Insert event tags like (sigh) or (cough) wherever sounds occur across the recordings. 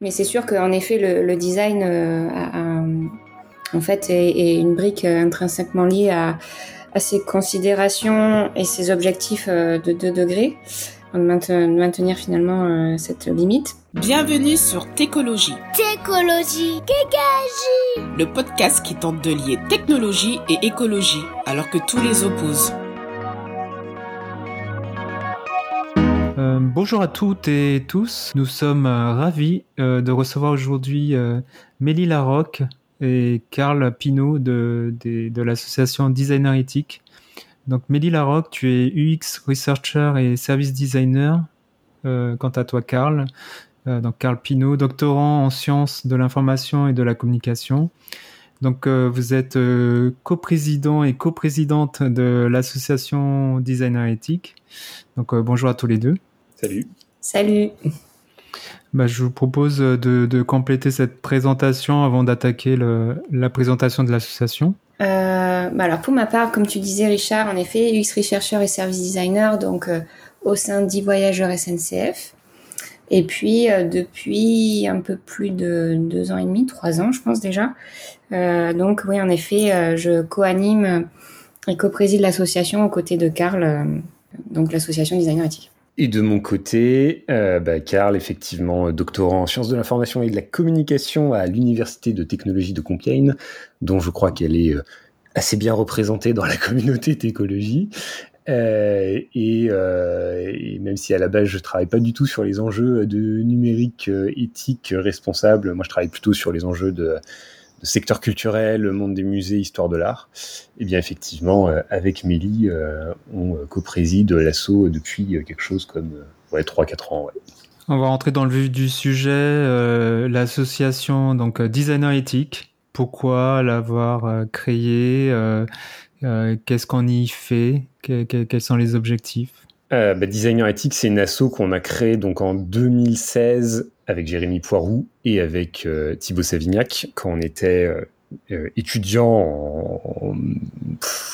Mais c'est sûr qu'en effet, le, design a, en fait est, une brique intrinsèquement liée à, à ses considérations et ses objectifs de 2 degrés de maintenir finalement euh, cette limite. Bienvenue sur Técologie. Técologie, Kékagie Le podcast qui tente de lier technologie et écologie alors que tous les opposent. Bonjour à toutes et tous. Nous sommes euh, ravis de recevoir aujourd'hui Mélie Larocque et Karl Pinault de, l'association Designer Éthique. Donc Mélie Larocque, tu es UX researcher et service designer. Euh, quant à toi, Karl. Euh, donc Karl Pinault, doctorant en sciences de l'information et de la communication. Donc euh, vous êtes coprésident et coprésidente de l'association Designer Éthique. Donc bonjour à tous les deux. Salut. Salut. Bah, je vous propose de, de, compléter cette présentation avant d'attaquer la présentation de l'association. Euh, bah alors pour ma part, comme tu disais Richard, en effet, UX Researcher et Service Designer, donc euh, au sein d'e-voyageurs SNCF. Et puis euh, depuis un peu plus de deux ans et demi, trois ans je pense déjà. donc oui, en effet, je co-anime et co-préside l'association aux côtés de Karl, donc l'association Designer Éthique. Et de mon côté, bah, Karl, effectivement, doctorant en sciences de l'information et de la communication à l'Université de technologie de Compiègne, dont je crois qu'elle est assez bien représentée dans la (laughs) communauté d'écologie. Euh, et, euh, et, même si à la base je travaille pas du tout sur les enjeux de numérique euh, éthique responsable, moi je travaille plutôt sur les enjeux de, secteur culturel, monde des musées, histoire de l'art. Et bien effectivement, euh, avec Mélie, euh, on co-préside l'assaut depuis quelque chose comme ouais, 3-4 ans. On va rentrer dans le vif du sujet, l'association donc designer éthique pourquoi l'avoir euh, créé euh, euh, Qu'est-ce qu'on y fait? Quels sont les objectifs? Bah, Designer Ethics, c'est une asso qu'on a créée donc en 2016 avec Jérémy Poiroux et avec Thibaut Savignac quand on était étudiant en,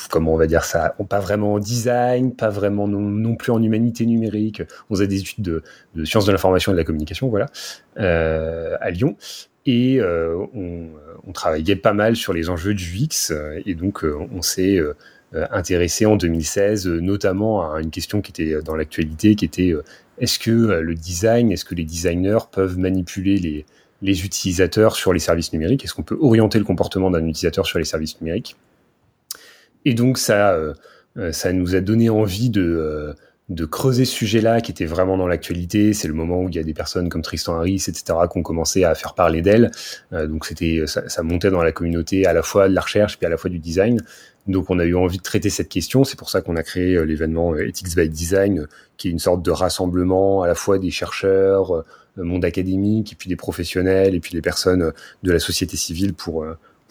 comment on va dire ça, pas vraiment en design, pas vraiment non, plus en humanité numérique. On faisait des études de, de sciences de l'information et de la communication, voilà, à Lyon et euh, on, on, travaillait pas mal sur les enjeux du UX et donc euh, on s'est euh, intéressé en 2016 notamment à une question qui était dans l'actualité qui était est-ce que le design, est-ce que les designers peuvent manipuler les, utilisateurs sur les services numériques? Est-ce qu'on peut orienter le comportement d'un utilisateur sur les services numériques? Et donc ça, ça nous a donné envie de creuser ce sujet-là qui était vraiment dans l'actualité. C'est le moment où il y a des personnes comme Tristan Harris, etc., qui ont commencé à faire parler d'elle. Euh, donc c'était, ça, ça, montait dans la communauté à la fois de la recherche puis à la fois du design. Donc on a eu envie de traiter cette question. C'est pour ça qu'on a créé euh, l'événement euh, Ethics by Design, qui est une sorte de rassemblement à la fois des chercheurs, monde académique, et puis des professionnels, et puis des personnes de la société civile pour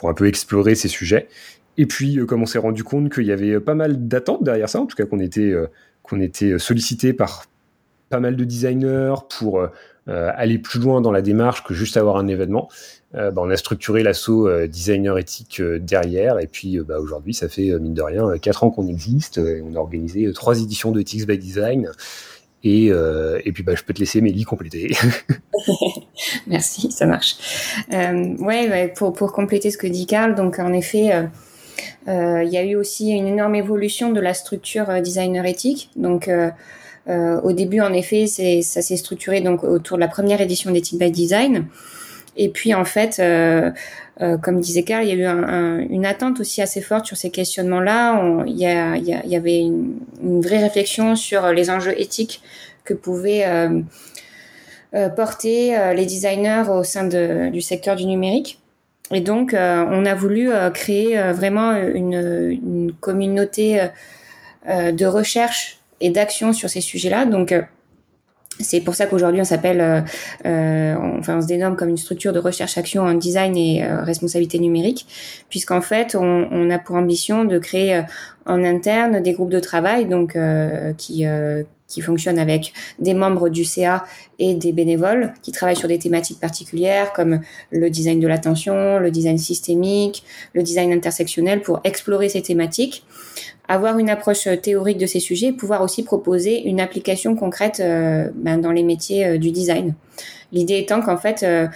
un peu explorer ces sujets. Et puis, comme on s'est rendu compte qu'il y avait pas mal d'attentes derrière ça, en tout cas qu'on était qu'on était sollicité par pas mal de designers pour euh, aller plus loin dans la démarche que juste avoir un événement. Euh, bah, on a structuré l'assaut euh, designer éthique derrière et puis bah, aujourd'hui ça fait mine de rien quatre ans qu'on existe et on a organisé trois éditions de by Design et, et puis bah, je peux te laisser Mélie compléter. (laughs) Merci, ça marche. ouais, pour, pour compléter ce que dit Karl, donc en effet euh, il y a eu aussi une énorme évolution de la structure euh, designer éthique. Donc, euh, au début, en effet, ça s'est structuré donc autour de la première édition d'Ethic by Design. Et puis, en fait, comme disait Carl, il y a eu un, une attente aussi assez forte sur ces questionnements-là. Il y, a, il, y avait une, une, vraie réflexion sur les enjeux éthiques que pouvaient porter les designers au sein de, du secteur du numérique. Et donc, euh, on a voulu euh, créer euh, vraiment une, une communauté de recherche et d'action sur ces sujets-là. Donc, c'est pour ça qu'aujourd'hui on s'appelle, enfin on se dénomme comme une structure de recherche-action en design et responsabilité numérique, puisqu'en fait on, on, a pour ambition de créer en interne des groupes de travail, donc qui qui fonctionne avec des membres du CA et des bénévoles qui travaillent sur des thématiques particulières comme le design de l'attention, le design systémique, le design intersectionnel pour explorer ces thématiques, avoir une approche théorique de ces sujets et pouvoir aussi proposer une application concrète euh, ben, dans les métiers euh, du design. L'idée étant qu'en fait, euh,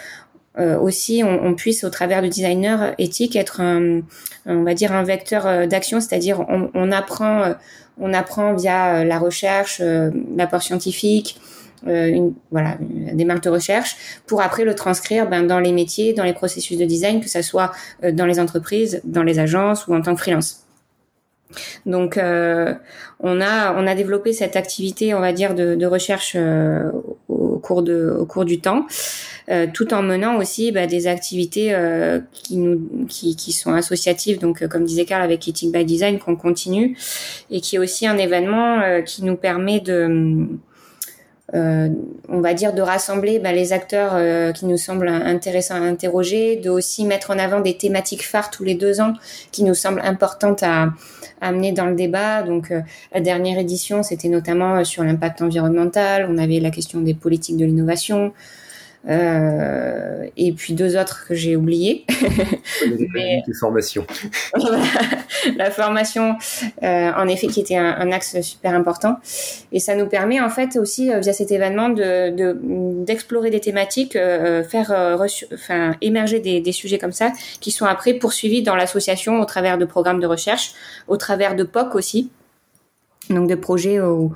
aussi on, on, puisse au travers du designer éthique être un, on va dire un vecteur d'action, c'est-à-dire on, on, apprend on apprend via euh, la recherche, euh, l'apport scientifique, euh, une, voilà, une démarche de recherche, pour après le transcrire ben, dans les métiers, dans les processus de design, que ce soit dans les entreprises, dans les agences ou en tant que freelance. Donc, euh, on a on a développé cette activité, on va dire, de, de recherche euh, au cours de au cours du temps, euh, tout en menant aussi bah, des activités qui nous qui, qui sont associatives. Donc, comme disait Carl avec Ethic by Design, qu'on continue et qui est aussi un événement qui nous permet de euh, on va dire de rassembler bah, les acteurs euh, qui nous semblent intéressants à interroger, de aussi mettre en avant des thématiques phares tous les deux ans qui nous semblent importantes à, amener dans le débat. Donc euh, la dernière édition, c'était notamment sur l'impact environnemental. On avait la question des politiques de l'innovation. Euh, et puis deux autres que j'ai. (laughs) Mais, formation. (laughs) la formation, euh, en effet, qui était un, un, axe super important. Et ça nous permet en fait aussi, euh, via cet événement, de d'explorer des thématiques, euh, faire enfin, émerger des, des, sujets comme ça, qui sont après poursuivis dans l'association au travers de programmes de recherche, au travers de POC aussi donc de projets euh,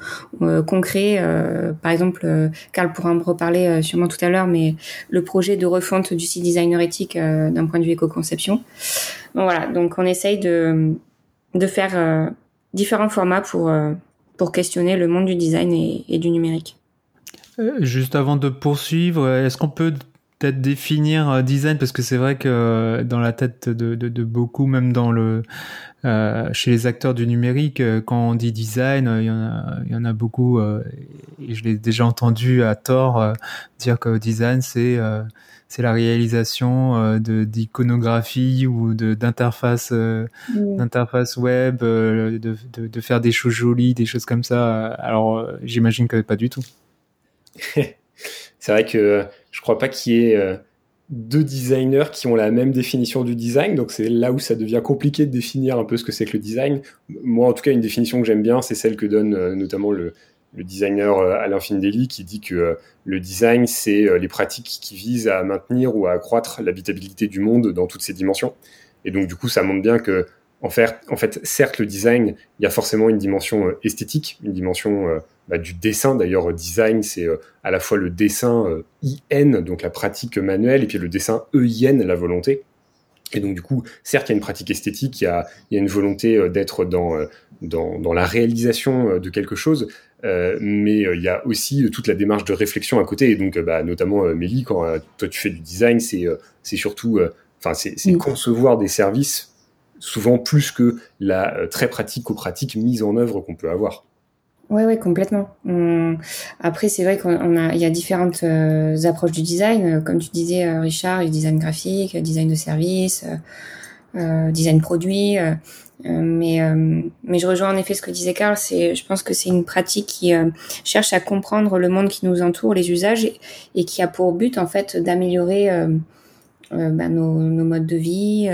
euh, concrets. Euh, par exemple, Carl pourra en reparler sûrement tout à l'heure, mais le projet de refonte du site designer éthique d'un point de vue éco-conception. Voilà, donc on essaye de, de faire différents formats pour, pour questionner le monde du design et, du numérique. Juste avant de poursuivre, est-ce qu'on peut peut-être définir design? Parce que c'est vrai que dans la tête de, de, beaucoup, même dans le euh, chez les acteurs du numérique, euh, quand on dit design, il y en a, il y en a beaucoup, euh, et je l'ai déjà entendu à tort dire que design c'est c'est la réalisation de d'iconographie ou d'interface d'interface web, de, de, de, faire des choses jolies, des choses comme ça. Alors j'imagine que pas du tout. (laughs) c'est vrai que je crois pas qu'il y ait deux designers qui ont la même définition du design, donc c'est là où ça devient compliqué de définir un peu ce que c'est que le design. Moi, en tout cas, une définition que j'aime bien, c'est celle que donne euh, notamment le, le designer euh, Alain Findelli, qui dit que euh, le design, c'est les pratiques qui visent à maintenir ou à accroître l'habitabilité du monde dans toutes ses dimensions. Et donc, du coup, ça montre bien que, en fait, en fait certes, le design, il y a forcément une dimension esthétique, une dimension bah, du dessin. D'ailleurs, design, c'est euh, à la fois le dessin euh, IN, donc la pratique manuelle, et puis le dessin EIN, la volonté. Et donc, du coup, certes, il y a une pratique esthétique, il y a, il y a une volonté euh, d'être dans, dans, dans, la réalisation de quelque chose, euh, mais il y a aussi toute la démarche de réflexion à côté. Et donc, bah, notamment, Mélie, quand toi tu fais du design, c'est c'est surtout, enfin, c'est concevoir des services souvent plus que la très pratique ou pratique mise en œuvre qu'on peut avoir. Oui, oui, complètement. Après, c'est vrai qu'on a, il y a différentes euh, approches du design. Comme tu disais, euh, Richard, il y a design graphique, design de service, euh, design produit. mais, mais je rejoins en effet ce que disait. C'est, je pense que c'est une pratique qui cherche à comprendre le monde qui nous entoure, les usages, et, qui a pour but en fait d'améliorer ben, nos, nos, modes de vie.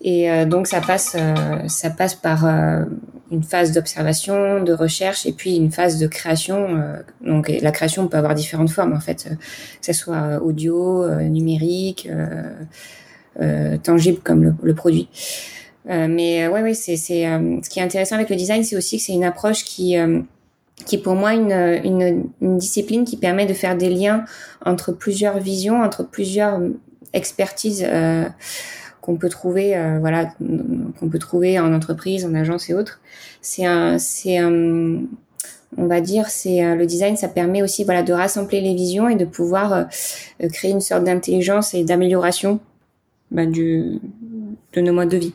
et donc ça passe, ça passe par une phase d'observation, de recherche et puis une phase de création. Euh, donc la création peut avoir différentes formes en fait, euh, que ce soit euh, audio, numérique, tangible comme le, le produit. mais ouais, ouais, c'est c'est ce qui est intéressant avec le design, c'est aussi que c'est une approche qui qui est pour moi une, une, une, discipline qui permet de faire des liens entre plusieurs visions, entre plusieurs expertises qu'on peut trouver, euh, voilà, qu'on peut trouver en entreprise, en agence et autres. C'est un, c'est un, on va dire, c'est euh, le design, ça permet aussi, voilà, de rassembler les visions et de pouvoir euh, créer une sorte d'intelligence et d'amélioration bah, du, de nos modes de vie.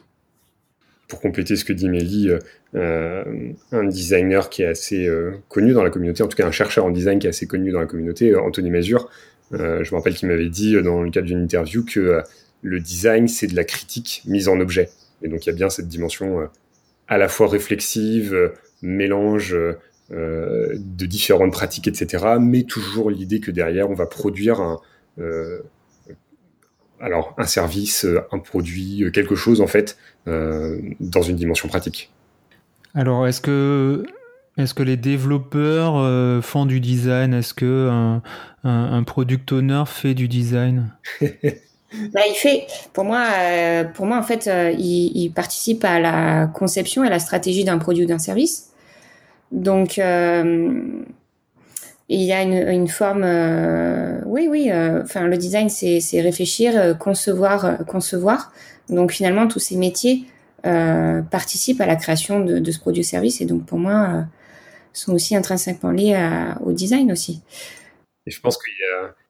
Pour compléter ce que dit Mélie, euh, un designer qui est assez connu dans la communauté, en tout cas un chercheur en design qui est assez connu dans la communauté, Anthony Mazur, je me rappelle qu'il m'avait dit dans le cadre d'une interview que le design, c'est de la critique mise en objet. Et donc il y a bien cette dimension euh, à la fois réflexive, euh, mélange, de différentes pratiques, etc. Mais toujours l'idée que derrière, on va produire un, alors un service, un produit, quelque chose en fait, dans une dimension pratique. Alors, est-ce que est-ce que les développeurs euh, font du design? Est-ce que un, product owner fait du design? (laughs) Bah, il fait, pour moi, euh, pour moi en fait, euh, il, participe à la conception et à la stratégie d'un produit ou d'un service. Donc, il y a une, une forme, oui, oui. Enfin, le design, c'est réfléchir, concevoir, concevoir. Donc, finalement, tous ces métiers participent à la création de, de ce produit ou service. Et donc, pour moi, sont aussi intrinsèquement liés au design aussi. Et je pense qu'il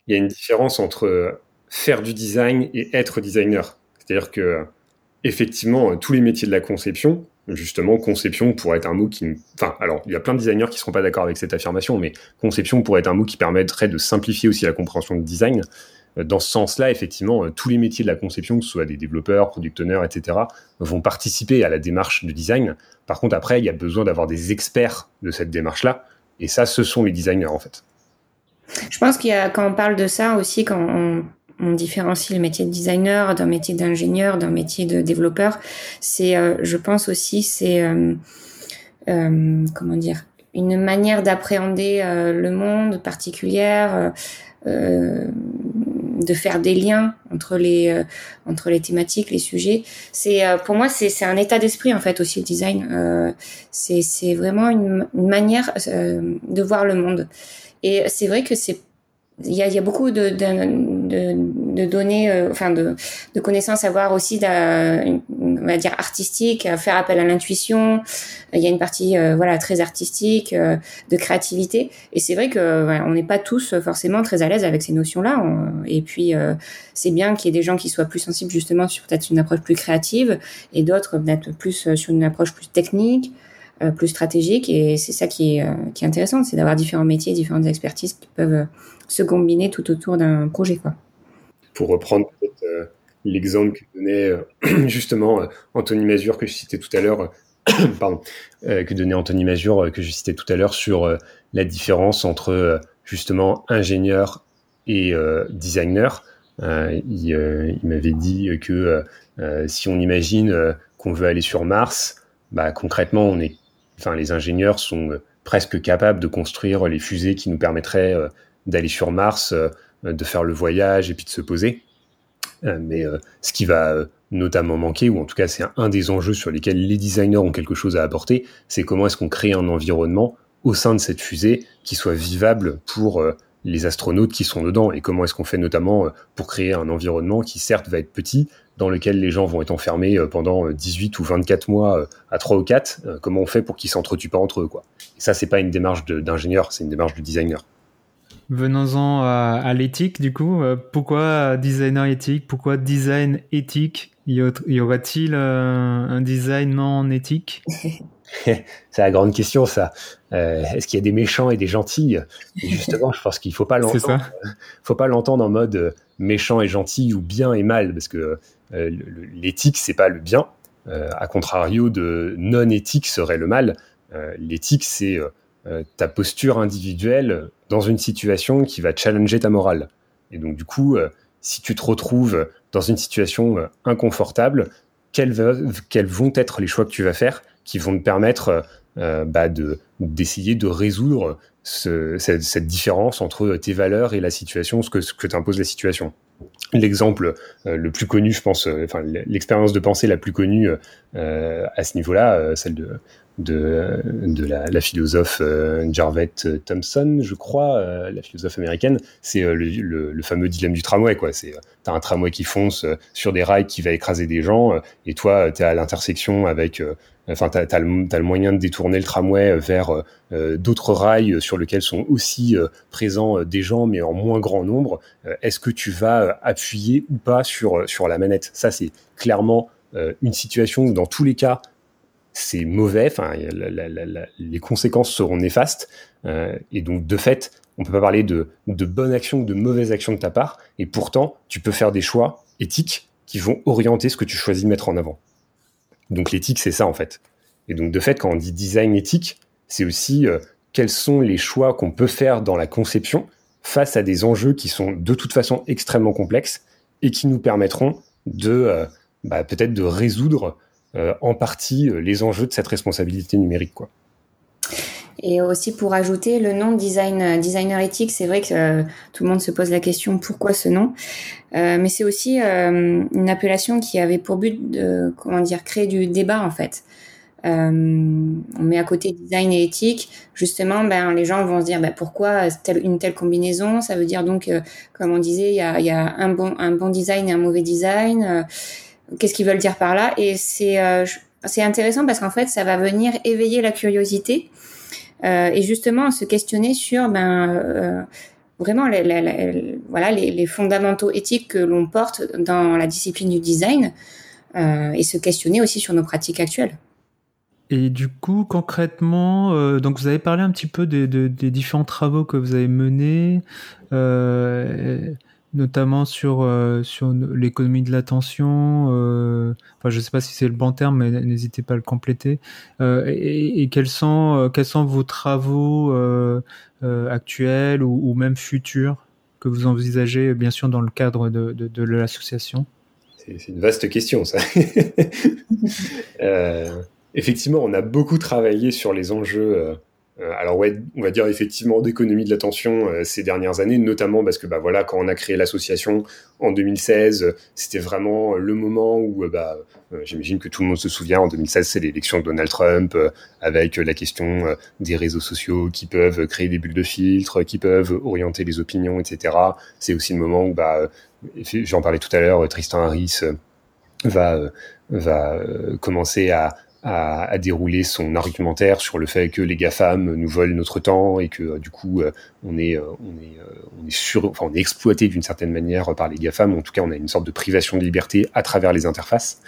y, a une différence entre faire du design et être designer. C'est-à-dire que, effectivement, tous les métiers de la conception, justement, conception pourrait être un mot qui. Enfin, alors, il y a plein de designers qui ne seront pas d'accord avec cette affirmation, mais conception pourrait être un mot qui permettrait de simplifier aussi la compréhension de design. Dans ce sens-là, effectivement, tous les métiers de la conception, que ce soit des développeurs, product owners, etc., vont participer à la démarche de design. Par contre, après, il y a besoin d'avoir des experts de cette démarche-là. Et ça, ce sont les designers, en fait. Je pense qu'il y a, quand on parle de ça aussi, quand on, différencie le métier de designer d'un métier d'ingénieur, d'un métier de développeur, c'est, euh, je pense aussi, c'est, euh, euh, comment dire, une manière d'appréhender le monde particulière, de faire des liens entre les euh, entre les thématiques, les sujets. C'est euh, pour moi c'est c'est un état d'esprit en fait aussi le design. Euh, c'est c'est vraiment une, une manière de voir le monde. Et c'est vrai que c'est il y a, y a beaucoup de, de, de, de données, euh, enfin de, de connaissances à voir aussi, on va dire artistique, faire appel à l'intuition. Il y a une partie euh, voilà très artistique, euh, de créativité. Et c'est vrai que voilà, on n'est pas tous forcément très à l'aise avec ces notions-là. Et puis c'est bien qu'il y ait des gens qui soient plus sensibles justement sur peut-être une approche plus créative et d'autres peut-être plus sur une approche plus technique. Euh, plus stratégique. Et c'est ça qui est, euh, qui est intéressant, c'est d'avoir différents métiers, différentes expertises qui peuvent euh, se combiner tout autour d'un projet. Quoi. Pour reprendre l'exemple que donnait (clears throat) justement Anthony Mazur que je citais tout à l'heure, (clears throat) pardon, que donnait Anthony Mazur que je citais tout à l'heure sur la différence entre justement ingénieur et designer. il, il m'avait dit que si on imagine qu'on veut aller sur Mars, bah, concrètement, on est enfin, les ingénieurs sont euh, presque capables de construire les fusées qui nous permettraient euh, d'aller sur Mars, euh, de faire le voyage et puis de se poser. Mais ce qui va notamment manquer, ou en tout cas c'est un, des enjeux sur lesquels les designers ont quelque chose à apporter, c'est comment est-ce qu'on crée un environnement au sein de cette fusée qui soit vivable pour les astronautes qui sont dedans et comment est-ce qu'on fait notamment pour créer un environnement qui certes va être petit, dans lequel les gens vont être enfermés euh, pendant 18 euh, ou 24 mois euh, à 3 ou 4, comment on fait pour qu'ils s'entretuent pas entre eux quoi. Et ça c'est pas une démarche d'ingénieur, c'est une démarche de designer. Venons-en à, l'éthique du coup. Pourquoi designer éthique? Pourquoi design éthique? Y aurait-il un design non éthique? (laughs) C'est la grande question, ça. Est-ce qu'il y a des méchants et des gentils? Justement, je pense qu'il faut pas (laughs) l'entendre. faut pas l'entendre en mode méchant et gentil ou bien et mal, parce que euh, l'éthique, c'est pas le bien. Euh, à contrario de non éthique serait le mal. Euh, l'éthique, c'est ta posture individuelle dans une situation qui va challenger ta morale. Et donc, du coup, si tu te retrouves dans une situation inconfortable, quels, vont être les choix que tu vas faire qui vont te permettre bah, d'essayer de, résoudre cette, différence entre tes valeurs et la situation, ce que, ce que t'impose la situation? L'exemple euh, le plus connu, je pense, euh, enfin l'expérience de pensée la plus connue euh, à ce niveau-là, celle de de, de la, philosophe Jarvet Thompson, je crois, la philosophe américaine, c'est le, le, fameux dilemme du tramway, quoi. C'est t'as un tramway qui fonce sur des rails qui va écraser des gens, et toi t'es à l'intersection avec Enfin, tu as, le moyen de détourner le tramway vers euh, d'autres rails sur lesquels sont aussi euh, présents euh, des gens, mais en moins grand nombre. Est-ce que tu vas appuyer ou pas sur, sur la manette? Ça, c'est clairement une situation où, dans tous les cas, c'est mauvais. Enfin, les conséquences seront néfastes. et donc, de fait, on peut pas parler de, bonne action ou de mauvaise action de ta part. Et pourtant, tu peux faire des choix éthiques qui vont orienter ce que tu choisis de mettre en avant. Donc l'éthique, c'est ça en fait. Et donc de fait, quand on dit design éthique, c'est aussi euh, quels sont les choix qu'on peut faire dans la conception face à des enjeux qui sont de toute façon extrêmement complexes et qui nous permettront de euh, bah, peut-être de résoudre euh, en partie euh, les enjeux de cette responsabilité numérique. Quoi. Et aussi pour ajouter le nom design designer éthique, c'est vrai que tout le monde se pose la question pourquoi ce nom, mais c'est aussi une appellation qui avait pour but de comment dire créer du débat en fait. Euh, on met à côté design et éthique, justement, ben, les gens vont se dire ben, pourquoi une telle combinaison? Ça veut dire donc, euh, comme on disait, il y a, y a, un, bon, un bon design et un mauvais design. Euh, qu'est-ce qu'ils veulent dire par là Et c'est c'est intéressant parce qu'en fait, ça va venir éveiller la curiosité et justement se questionner sur ben vraiment les, voilà les, les, fondamentaux éthiques que l'on porte dans la discipline du design et se questionner aussi sur nos pratiques actuelles. Et du coup, concrètement, euh, donc vous avez parlé un petit peu des, différents travaux que vous avez menés, euh, notamment sur euh, sur l'économie de l'attention. enfin, je ne sais pas si c'est le bon terme, mais n'hésitez pas à le compléter. Et, quels sont quels sont vos travaux actuels ou, même futurs que vous envisagez, bien sûr, dans le cadre de, de l'association? C'est une vaste question, ça. (laughs) effectivement, on a beaucoup travaillé sur les enjeux. Euh, euh, alors ouais, on va dire effectivement d'économie de l'attention euh, ces dernières années, notamment parce que bah voilà, quand on a créé l'association en 2016, c'était vraiment le moment où bah j'imagine que tout le monde se souvient. En 2016, c'est l'élection de Donald Trump avec la question des réseaux sociaux qui peuvent créer des bulles de filtre, qui peuvent orienter les opinions, etc. C'est aussi le moment où bah j'en parlais tout à l'heure, Tristan Harris va va commencer à à, dérouler son argumentaire sur le fait que les GAFAM nous volent notre temps et que euh, du coup euh, on est, euh, on est, on est, sur, enfin, on est exploité d'une certaine manière par les GAFAM. En tout cas, on a une sorte de privation de liberté à travers les interfaces.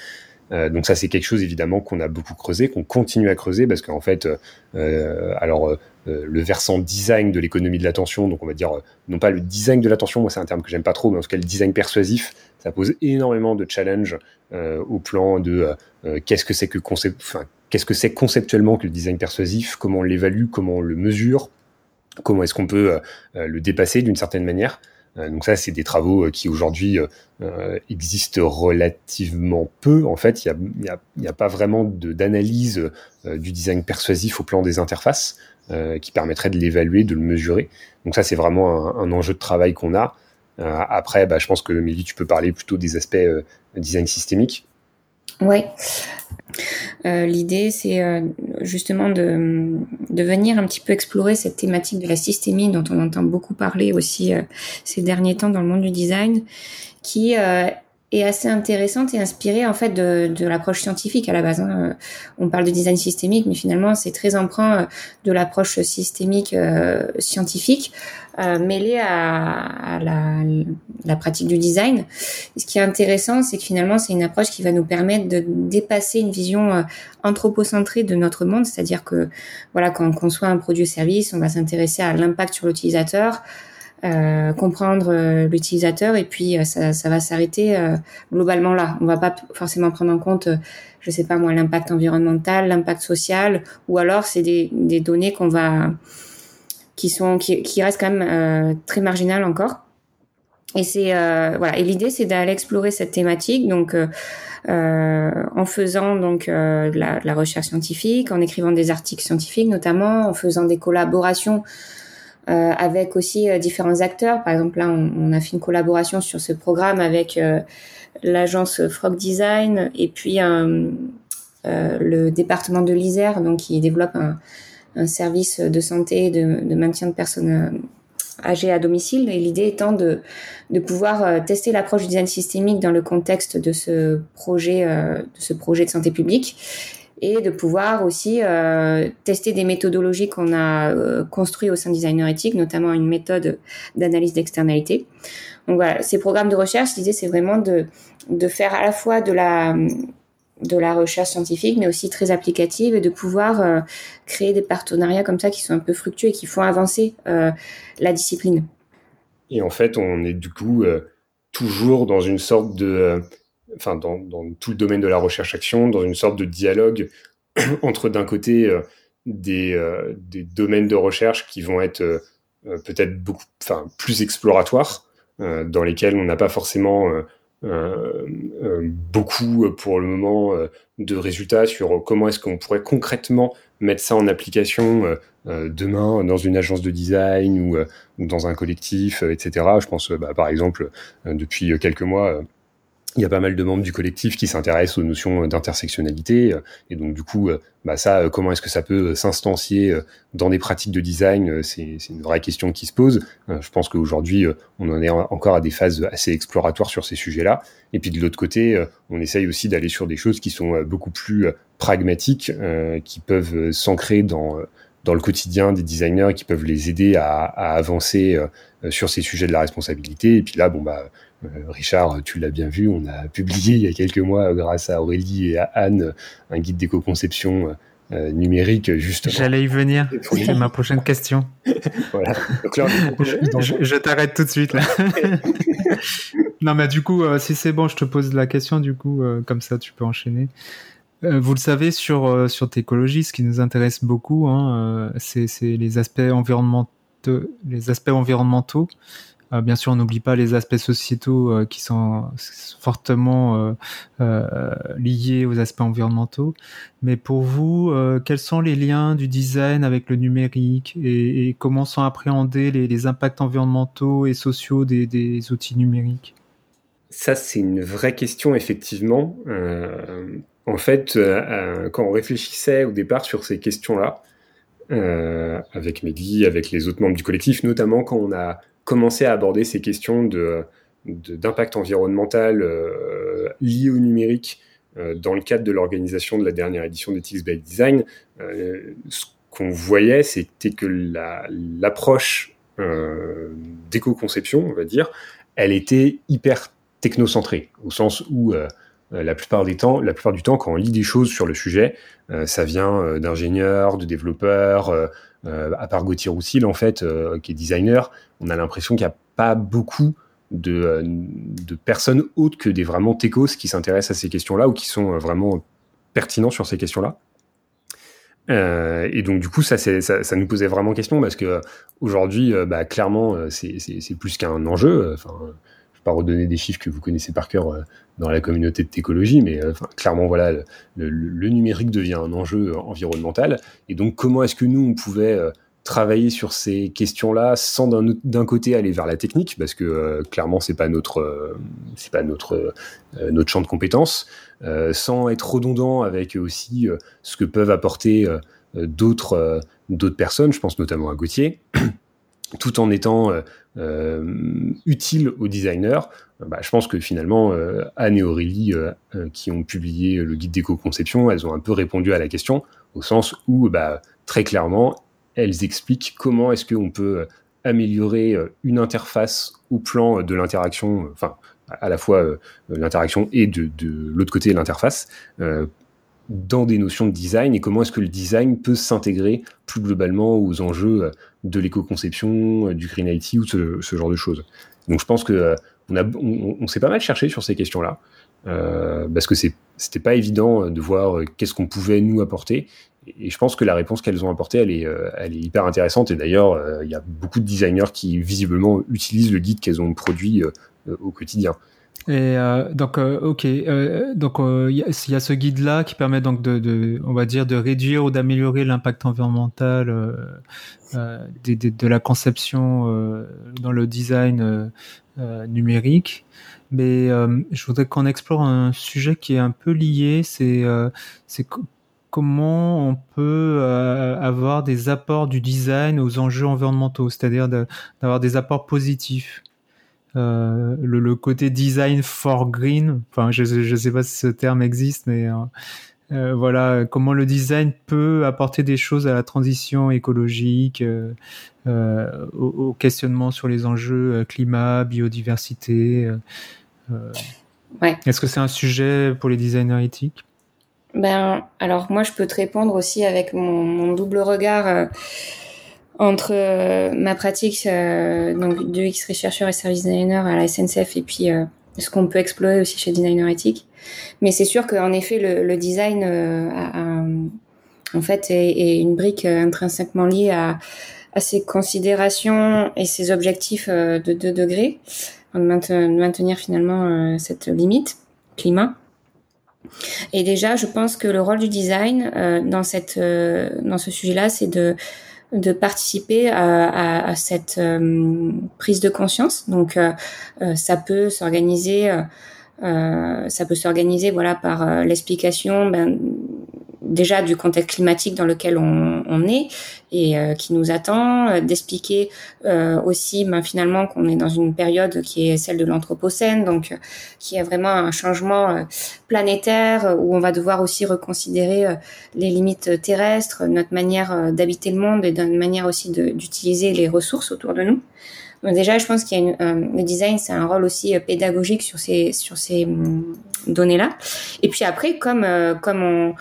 Donc ça, c'est quelque chose évidemment qu'on a beaucoup creusé, qu'on continue à creuser parce qu'en fait, alors le versant design de l'économie de l'attention, donc on va dire non pas le design de l'attention, moi c'est un terme que j'aime pas trop, mais en tout cas le design persuasif, ça pose énormément de challenges euh, au plan de euh, euh, qu'est-ce que c'est que concept, enfin, qu'est-ce que c'est conceptuellement que le design persuasif, comment on l'évalue, comment on le mesure, comment est-ce qu'on peut le dépasser d'une certaine manière. Donc ça, c'est des travaux qui aujourd'hui existent relativement peu. En fait, il n'y a, pas vraiment d'analyse du design persuasif au plan des interfaces qui permettrait de l'évaluer, de le mesurer. Donc ça, c'est vraiment un, enjeu de travail qu'on a. Euh, après, bah, je pense que Mélie, tu peux parler plutôt des aspects euh, design systémique. Oui. Euh, L'idée, c'est euh, justement de, de venir un petit peu explorer cette thématique de la systémie dont on entend beaucoup parler aussi ces derniers temps dans le monde du design, qui est assez intéressante et inspirée en fait de, de l'approche scientifique à la base. Hein. On parle de design systémique, mais finalement c'est très emprunt euh, de l'approche systémique euh, scientifique euh, mêlée à, à la, la, pratique du design. ce qui est intéressant, c'est que finalement c'est une approche qui va nous permettre de dépasser une vision euh, anthropocentrée de notre monde, c'est-à-dire que voilà quand on conçoit un produit ou service, on va s'intéresser à l'impact sur l'utilisateur euh, comprendre euh, l'utilisateur et puis euh, ça, ça, va s'arrêter globalement là. On va pas forcément prendre en compte, je sais pas moi, l'impact environnemental, l'impact social, ou alors c'est des, des, données qu'on va qui sont qui, qui restent quand même très marginales encore. Et c'est voilà. Et l'idée c'est d'aller explorer cette thématique donc. Euh, en faisant donc euh, la, la, recherche scientifique, en écrivant des articles scientifiques notamment, en faisant des collaborations euh, avec aussi euh, différents acteurs. Par exemple, là, on, on, a fait une collaboration sur ce programme avec euh, l'agence Frog Design et puis le département de l'Isère, donc qui développe un, un service de santé de, de maintien de personnes âgées à domicile. Et l'idée étant de, de pouvoir tester l'approche du design systémique dans le contexte de ce projet, de ce projet de santé publique et de pouvoir aussi euh, tester des méthodologies qu'on a euh, construites au sein de Designer Ethic, notamment une méthode d'analyse d'externalité. Donc voilà, ces programmes de recherche, l'idée c'est vraiment de, de faire à la fois de la de la recherche scientifique, mais aussi très applicative, et de pouvoir euh, créer des partenariats comme ça qui sont un peu fructueux et qui font avancer euh, la discipline. Et en fait, on est du coup toujours dans une sorte de enfin dans, tout le domaine de la recherche-action, dans une sorte de dialogue (clears throat) entre d'un côté euh, des, des domaines de recherche qui vont être peut-être beaucoup, enfin, plus exploratoires, dans lesquels on n'a pas forcément beaucoup pour le moment de résultats sur comment est-ce qu'on pourrait concrètement mettre ça en application euh, euh, demain dans une agence de design ou, euh, ou dans un collectif, etc. Je pense, bah, par exemple, depuis quelques mois, il y a pas mal de membres du collectif qui s'intéressent aux notions d'intersectionnalité. Et donc, du coup, bah, ça, comment est-ce que ça peut s'instancier dans des pratiques de design C'est une vraie question qui se pose. Je pense qu'aujourd'hui, on en est encore à des phases assez exploratoires sur ces sujets-là. Et puis, de l'autre côté, on essaye aussi d'aller sur des choses qui sont beaucoup plus pragmatiques, qui peuvent s'ancrer dans le quotidien des designers qui peuvent les aider à, avancer sur ces sujets de la responsabilité. Et puis là, bon bah euh, Richard, tu l'as bien vu, on a publié il y a quelques mois, grâce à Aurélie et à Anne, un guide d'éco-conception euh, numérique, justement. J'allais y venir, c'est ma prochaine question. (laughs) voilà. je, t'arrête tout de suite là. (laughs) non, mais du coup, euh, si c'est bon, je te pose la question, du coup, comme ça, tu peux enchaîner. vous le savez, sur, sur Técologie, ce qui nous intéresse beaucoup, hein, c'est les aspects environnementaux. Les aspects environnementaux euh, bien sûr, on n'oublie pas les aspects sociétaux euh, qui sont fortement euh, liés aux aspects environnementaux. Mais pour vous, quels sont les liens du design avec le numérique et, comment sont appréhendés les, impacts environnementaux et sociaux des, outils numériques? Ça, c'est une vraie question, effectivement. en fait, quand on réfléchissait au départ sur ces questions-là, avec Meggy, avec les autres membres du collectif, notamment quand on a commencer à aborder ces questions de d'impact environnemental euh, lié au numérique euh, dans le cadre de l'organisation de la dernière édition d'Ethics by Design, euh, ce qu'on voyait, c'était que l'approche d'éco-conception, on va dire, elle était hyper technocentrée, au sens où la plupart des temps, la plupart du temps, quand on lit des choses sur le sujet, ça vient d'ingénieurs, de développeurs, euh, à part Gauthier Roussil, en fait, euh, qui est designer, on a l'impression qu'il n'y a pas beaucoup de, euh, de, personnes autres que des vraiment techos qui s'intéressent à ces questions-là ou qui sont vraiment pertinents sur ces questions-là. Euh, et donc du coup, ça, ça, nous posait vraiment question parce que aujourd'hui, bah, clairement, c'est plus qu'un enjeu. Pas redonner des chiffres que vous connaissez par cœur euh, dans la communauté de technologie, mais euh, clairement, voilà, le, numérique devient un enjeu environnemental. Et donc, comment est-ce que nous, on pouvait euh, travailler sur ces questions-là sans d'un côté aller vers la technique, parce que clairement, c'est pas notre, c'est pas notre, notre champ de compétences, sans être redondant avec aussi ce que peuvent apporter d'autres, d'autres personnes. Je pense notamment à Gauthier tout en étant euh, euh, utile aux designers, bah, je pense que finalement, euh, Anne et Aurélie, qui ont publié le guide d'éco-conception, elles ont un peu répondu à la question, au sens où, bah, très clairement, elles expliquent comment est-ce qu'on peut améliorer une interface au plan de l'interaction, enfin, à la fois l'interaction et de l'autre côté l'interface, dans des notions de design et comment est-ce que le design peut s'intégrer plus globalement aux enjeux euh, de l'éco-conception, euh, du green IT ou ce, ce, genre de choses. Donc je pense que euh, on, a, on, s'est pas mal cherché sur ces questions-là parce que c'était pas évident de voir qu'est-ce qu'on pouvait nous apporter. Et je pense que la réponse qu'elles ont apportée, elle est, elle est hyper intéressante. Et d'ailleurs, il y a beaucoup de designers qui visiblement utilisent le guide qu'elles ont produit au quotidien. Et euh, donc, euh, ok, euh, donc il y, y, a ce guide-là qui permet donc de, de, on va dire, de réduire ou d'améliorer l'impact environnemental de, de, de, la conception dans le design numérique. Mais je voudrais qu'on explore un sujet qui est un peu lié, c'est c'est comment on peut avoir des apports du design aux enjeux environnementaux, c'est-à-dire d'avoir des apports positifs. Euh, le, le, côté design for green. Enfin, je ne sais pas si ce terme existe, mais euh, euh, voilà, comment le design peut apporter des choses à la transition écologique, euh, au, au, questionnement sur les enjeux climat, biodiversité. Ouais. Est-ce que c'est un sujet pour les designers éthiques? Ben, alors moi, je peux te répondre aussi avec mon, mon double regard entre euh, ma pratique euh, donc de X rechercheur et service designer à la SNCF et puis euh, ce qu'on peut explorer aussi chez designer éthique. Mais c'est sûr qu'en effet le, le design a, en fait, est, une brique intrinsèquement liée à, à ses considérations et ses objectifs de 2 degrés, de maintenir finalement cette limite climat. Et déjà, je pense que le rôle du design euh, dans cette euh, dans ce sujet-là, c'est de de participer à, cette euh, prise de conscience. Donc, ça peut s'organiser, ça peut s'organiser, voilà, par l'explication ben, déjà du contexte climatique dans lequel on est et euh, qui nous attend, euh, d'expliquer euh, aussi ben, finalement qu'on est dans une période qui est celle de l'anthropocène, donc qui est vraiment un changement planétaire où on va devoir aussi reconsidérer les limites terrestres, notre manière d'habiter le monde et d'une manière aussi d'utiliser les ressources autour de nous. Donc déjà, je pense qu'il y a une, le design, c'est un rôle aussi pédagogique sur ces sur ces hum, données-là. Et puis après, comme comme on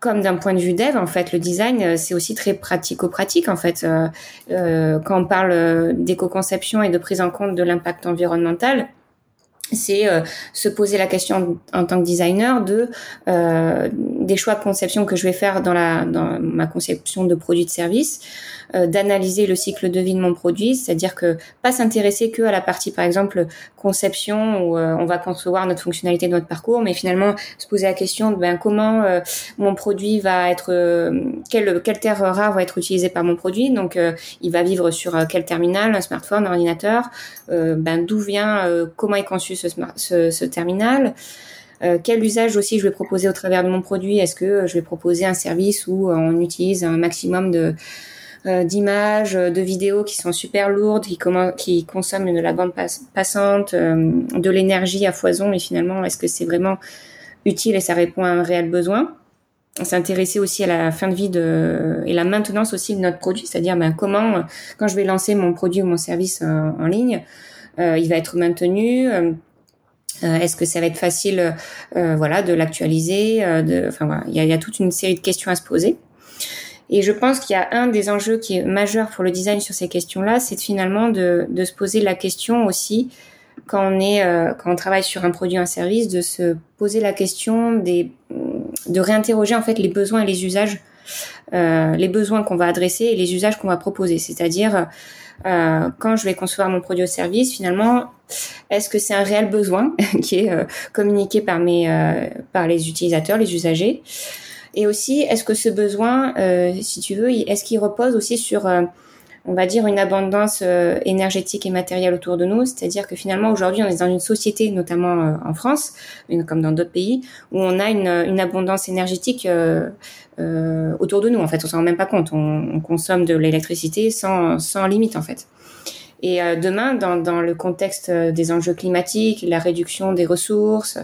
comme d'un point de vue dev, en fait, le design, euh, c'est aussi très pratico-pratique, en fait. Euh, euh, quand on parle d'éco-conception et de prise en compte de l'impact environnemental, c'est euh, se poser la question en tant que designer de euh, des choix de conception que je vais faire dans la dans ma conception de produit de service, euh, d'analyser le cycle de vie de mon produit, c'est-à-dire que pas s'intéresser que à la partie par exemple conception où on va concevoir notre fonctionnalité de notre parcours, mais finalement se poser la question de ben comment mon produit va être quelle quelle terre rare va être utilisée par mon produit, donc il va vivre sur quel terminal, un smartphone, un ordinateur, ben d'où vient comment est conçu ce, terminal? Euh, quel usage aussi je vais proposer au travers de mon produit? Est-ce que je vais proposer un service où euh, on utilise un maximum de euh, d'images, de vidéos qui sont super lourdes, qui, qui consomment de la bande passante, de l'énergie à foison, et finalement, est-ce que c'est vraiment utile et ça répond à un réel besoin? S'intéresser aussi à la fin de vie de, et la maintenance aussi de notre produit, c'est-à-dire ben, comment, quand je vais lancer mon produit ou mon service en ligne, il va être maintenu euh, est-ce que ça va être facile, euh, voilà, de l'actualiser euh, de, Enfin voilà, il y a, y a, toute une série de questions à se poser. Et je pense qu'il y a un des enjeux qui est majeur pour le design sur ces questions-là, c'est finalement de, de, se poser la question aussi quand on est, quand on travaille sur un produit ou un service, de se poser la question des, de réinterroger en fait les besoins et les usages, les besoins qu'on va adresser et les usages qu'on va proposer. C'est-à-dire euh, quand je vais concevoir mon produit ou service, finalement, est-ce que c'est un réel besoin (laughs) qui est euh, communiqué par mes euh, par les utilisateurs, les usagers? Et aussi, est-ce que ce besoin, si tu veux, est-ce qu'il repose aussi sur on va dire une abondance énergétique et matérielle autour de nous, c'est-à-dire que finalement aujourd'hui on est dans une société, notamment en France, comme dans d'autres pays, où on a une, une abondance énergétique euh, autour de nous. En fait, on s'en rend même pas compte. On, on consomme de l'électricité sans, sans limite en fait. Et euh, demain, dans, dans, le contexte des enjeux climatiques, la réduction des ressources,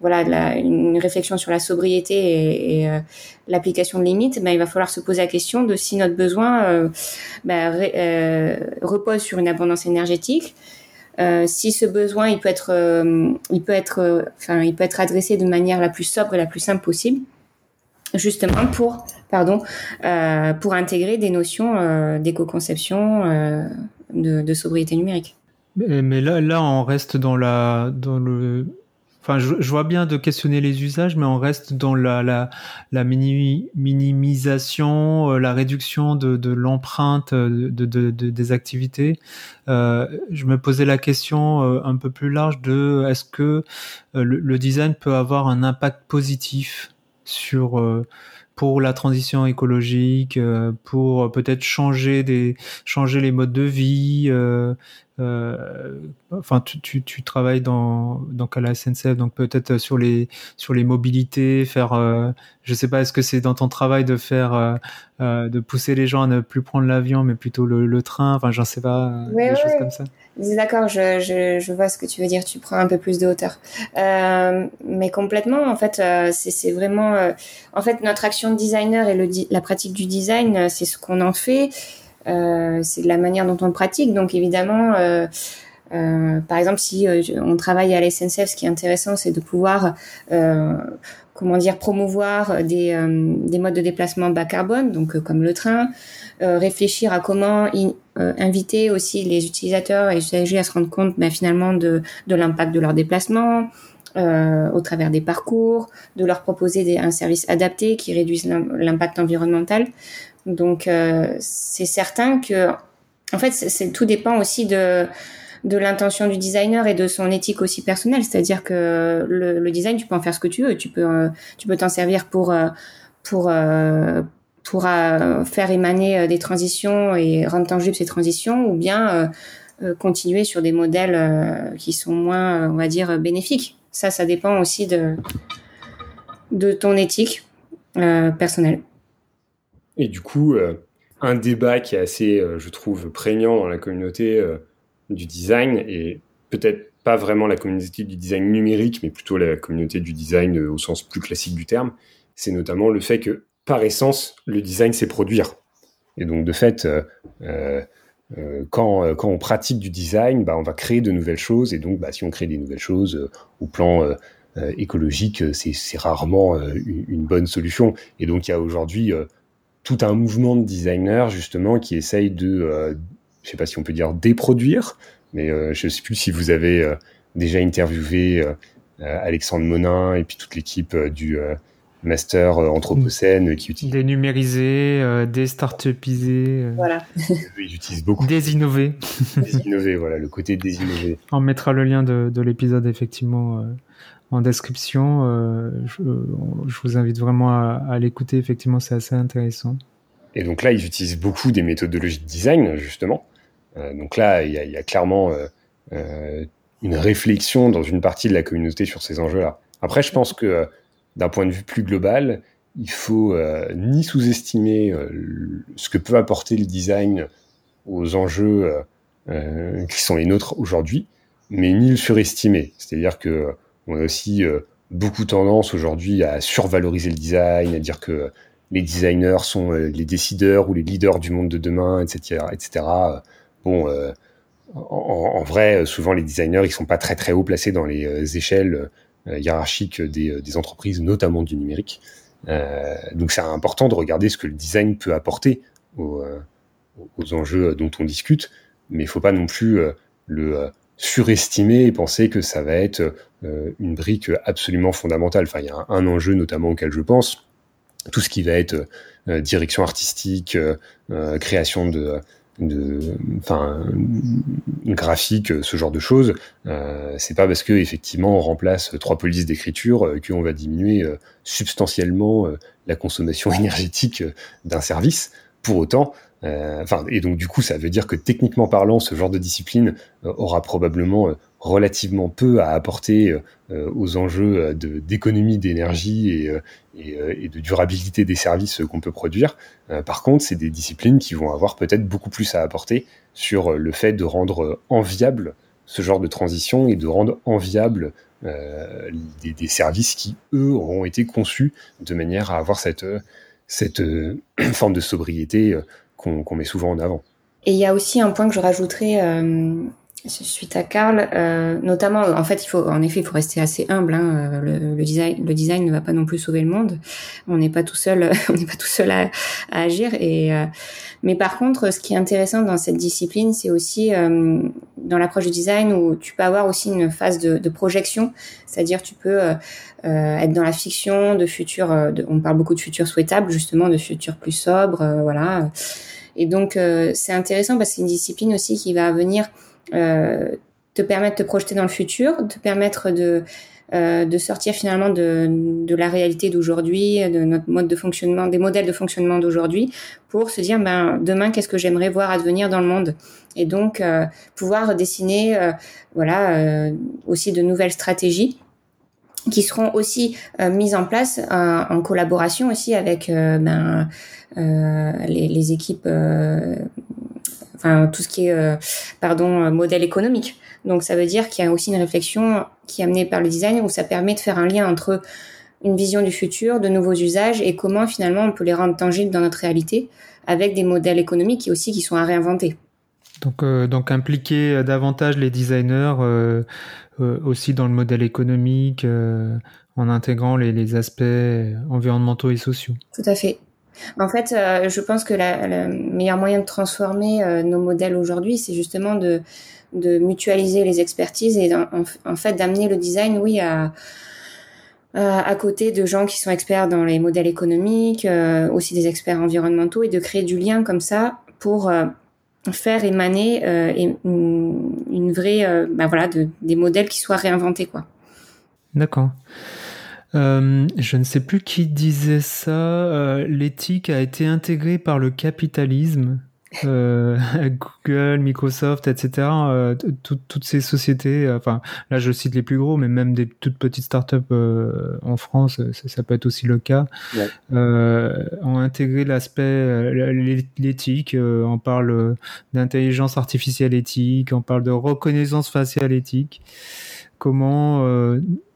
voilà, une réflexion sur la sobriété et, euh, l'application de limites, ben, il va falloir se poser la question de si notre besoin ben, repose sur une abondance énergétique. si ce besoin, il peut être, il peut être, enfin, il peut être adressé de manière la plus sobre et la plus simple possible justement pour pardon pour intégrer des notions d'éco-conception de, de, sobriété numérique. Mais, mais, là là on reste dans la dans le enfin je, vois bien de questionner les usages mais on reste dans la la, la minimisation la réduction de, de l'empreinte de, de, des activités je me posais la question un peu plus large de est-ce que le, le design peut avoir un impact positif sur euh, pour la transition écologique, euh, pour peut-être changer des changer les modes de vie. Euh, enfin, tu, tu, tu, travailles dans donc à la SNCF, donc peut-être sur les sur les mobilités, faire. je sais pas, est-ce que c'est dans ton travail de faire de pousser les gens à ne plus prendre l'avion, mais plutôt le, le train. Enfin, j'en sais pas, des choses comme ça. D'accord, je, je, je, vois ce que tu veux dire. Tu prends un peu plus de hauteur, euh, mais complètement. En fait, euh, c'est vraiment, euh, en fait, notre action de designer et le, la pratique du design, euh, c'est ce qu'on en fait. Euh, c'est la manière dont on pratique. Donc, évidemment, par exemple, si on travaille à la SNCF, ce qui est intéressant, c'est de pouvoir comment dire promouvoir des, des modes de déplacement bas carbone, donc comme le train, euh, réfléchir à comment euh, inviter aussi les utilisateurs et les usagers à se rendre compte ben, finalement de, de l'impact de leur déplacement, au travers des parcours, de leur proposer des, un service adapté qui réduise l'impact environnemental. Donc c'est certain que, en fait, tout dépend aussi de de l'intention du designer et de son éthique aussi personnelle. C'est-à-dire que le, design, tu peux en faire ce que tu veux. Tu peux, euh, tu peux t'en servir pour euh, pour euh, pour faire émaner des transitions et rendre tangibles ces transitions, ou bien continuer sur des modèles qui sont moins, on va dire, bénéfiques. Ça, ça dépend aussi de de ton éthique personnelle. Et du coup, un débat qui est assez, je trouve, prégnant dans la communauté du design et peut-être pas vraiment la communauté du design numérique, mais plutôt la communauté du design euh, au sens plus classique du terme, c'est notamment le fait que par essence, le design, c'est produire. Et donc, de fait, euh, euh, quand, quand, on pratique du design, bah, on va créer de nouvelles choses. Et donc, bah, si on crée des nouvelles choses au plan écologique, c'est rarement une, bonne solution. Et donc, il y a aujourd'hui tout un mouvement de designers, justement, qui essayent de je sais pas si on peut dire déproduire, mais euh, je sais plus si vous avez euh, déjà interviewé euh, Alexandre Monin et puis toute l'équipe du master anthropocène qui utilise des déstartupisés. Voilà. (laughs) Ils utilisent beaucoup. Désinnover. Désinnover, voilà, le côté désinnover. On mettra le lien de, de l'épisode effectivement en description. Je, je, vous invite vraiment à, l'écouter. Effectivement, c'est assez intéressant. Et donc là, ils utilisent beaucoup des méthodologies de design, justement. Euh, donc là, il y a, clairement euh, euh, une réflexion dans une partie de la communauté sur ces enjeux-là. Après, je pense que d'un point de vue plus global, il faut ni sous-estimer ce que peut apporter le design aux enjeux qui sont les nôtres aujourd'hui, mais ni le surestimer. C'est-à-dire que on a aussi beaucoup tendance aujourd'hui à survaloriser le design, à dire que les designers sont les décideurs ou les leaders du monde de demain, etc., etc. Bon, euh, en, vrai, souvent les designers, ils sont pas très très haut placés dans les euh, échelles euh, hiérarchiques des, entreprises, notamment du numérique. donc c'est important de regarder ce que le design peut apporter aux, enjeux dont on discute, mais il faut pas non plus le surestimer et penser que ça va être une brique absolument fondamentale. Enfin, il y a un, enjeu notamment auquel je pense, tout ce qui va être direction artistique, création de, de, enfin, graphique, ce genre de choses. Euh, c'est pas parce que effectivement on remplace trois polices d'écriture euh, qu'on va diminuer euh, substantiellement euh, la consommation (laughs) énergétique d'un service. Pour autant, enfin, et donc du coup, ça veut dire que techniquement parlant, ce genre de discipline aura probablement relativement peu à apporter aux enjeux d'économie d'énergie et, de durabilité des services qu'on peut produire. par contre, c'est des disciplines qui vont avoir peut-être beaucoup plus à apporter sur le fait de rendre enviable ce genre de transition et de rendre enviable euh, des, services qui, eux, auront été conçus de manière à avoir cette (clears throat) forme de sobriété qu'on met souvent en avant. Et il y a aussi un point que je rajouterais euh, suite à Karl, euh, notamment, en fait, il faut, en effet, il faut rester assez humble. Hein, euh, le, design, le design ne va pas non plus sauver le monde. On n'est pas tout seul, (laughs) on n'est pas tout seul à, agir. Et mais par contre, ce qui est intéressant dans cette discipline, c'est aussi dans l'approche du design où tu peux avoir aussi une phase de, de projection, c'est-à-dire tu peux être dans la fiction de futurs. on parle beaucoup de futurs souhaitables, justement, de futurs plus sobres, voilà. Et donc, c'est intéressant parce que c'est une discipline aussi qui va venir euh, te permettre de te projeter dans le futur, te permettre de euh, de sortir finalement de, de la réalité d'aujourd'hui, de notre mode de fonctionnement, des modèles de fonctionnement d'aujourd'hui, pour se dire ben demain qu'est-ce que j'aimerais voir advenir dans le monde, et donc euh, pouvoir dessiner voilà aussi de nouvelles stratégies qui seront aussi mises en place en collaboration aussi avec ben, les, les, équipes enfin tout ce qui est euh, pardon euh, modèle économique. Donc ça veut dire qu'il y a aussi une réflexion qui est amenée par le design où ça permet de faire un lien entre une vision du futur, de nouveaux usages et comment finalement on peut les rendre tangibles dans notre réalité avec des modèles économiques qui aussi qui sont à réinventer. Donc, euh, donc impliquer davantage les designers euh, aussi dans le modèle économique en intégrant les, aspects environnementaux et sociaux. Tout à fait. En fait, je pense que le meilleur moyen de transformer nos modèles aujourd'hui, c'est justement de, de mutualiser les expertises et en, fait d'amener le design, oui, à, à côté de gens qui sont experts dans les modèles économiques, aussi des experts environnementaux, et de créer du lien comme ça pour faire émaner euh, une, vraie, euh, bah voilà, de, des modèles qui soient réinventés, quoi. D'accord. Euh, je ne sais plus qui disait ça. L'éthique a été intégrée par le capitalisme euh, (laughs) Google, Microsoft, etc. Euh, toutes ces sociétés, euh, enfin là je cite les plus gros, mais même des toutes petites startups euh, en France, ça, ça, peut être aussi le cas, ouais. Ont intégré l'aspect l'éthique. on parle d'intelligence artificielle éthique, on parle de reconnaissance faciale éthique. Comment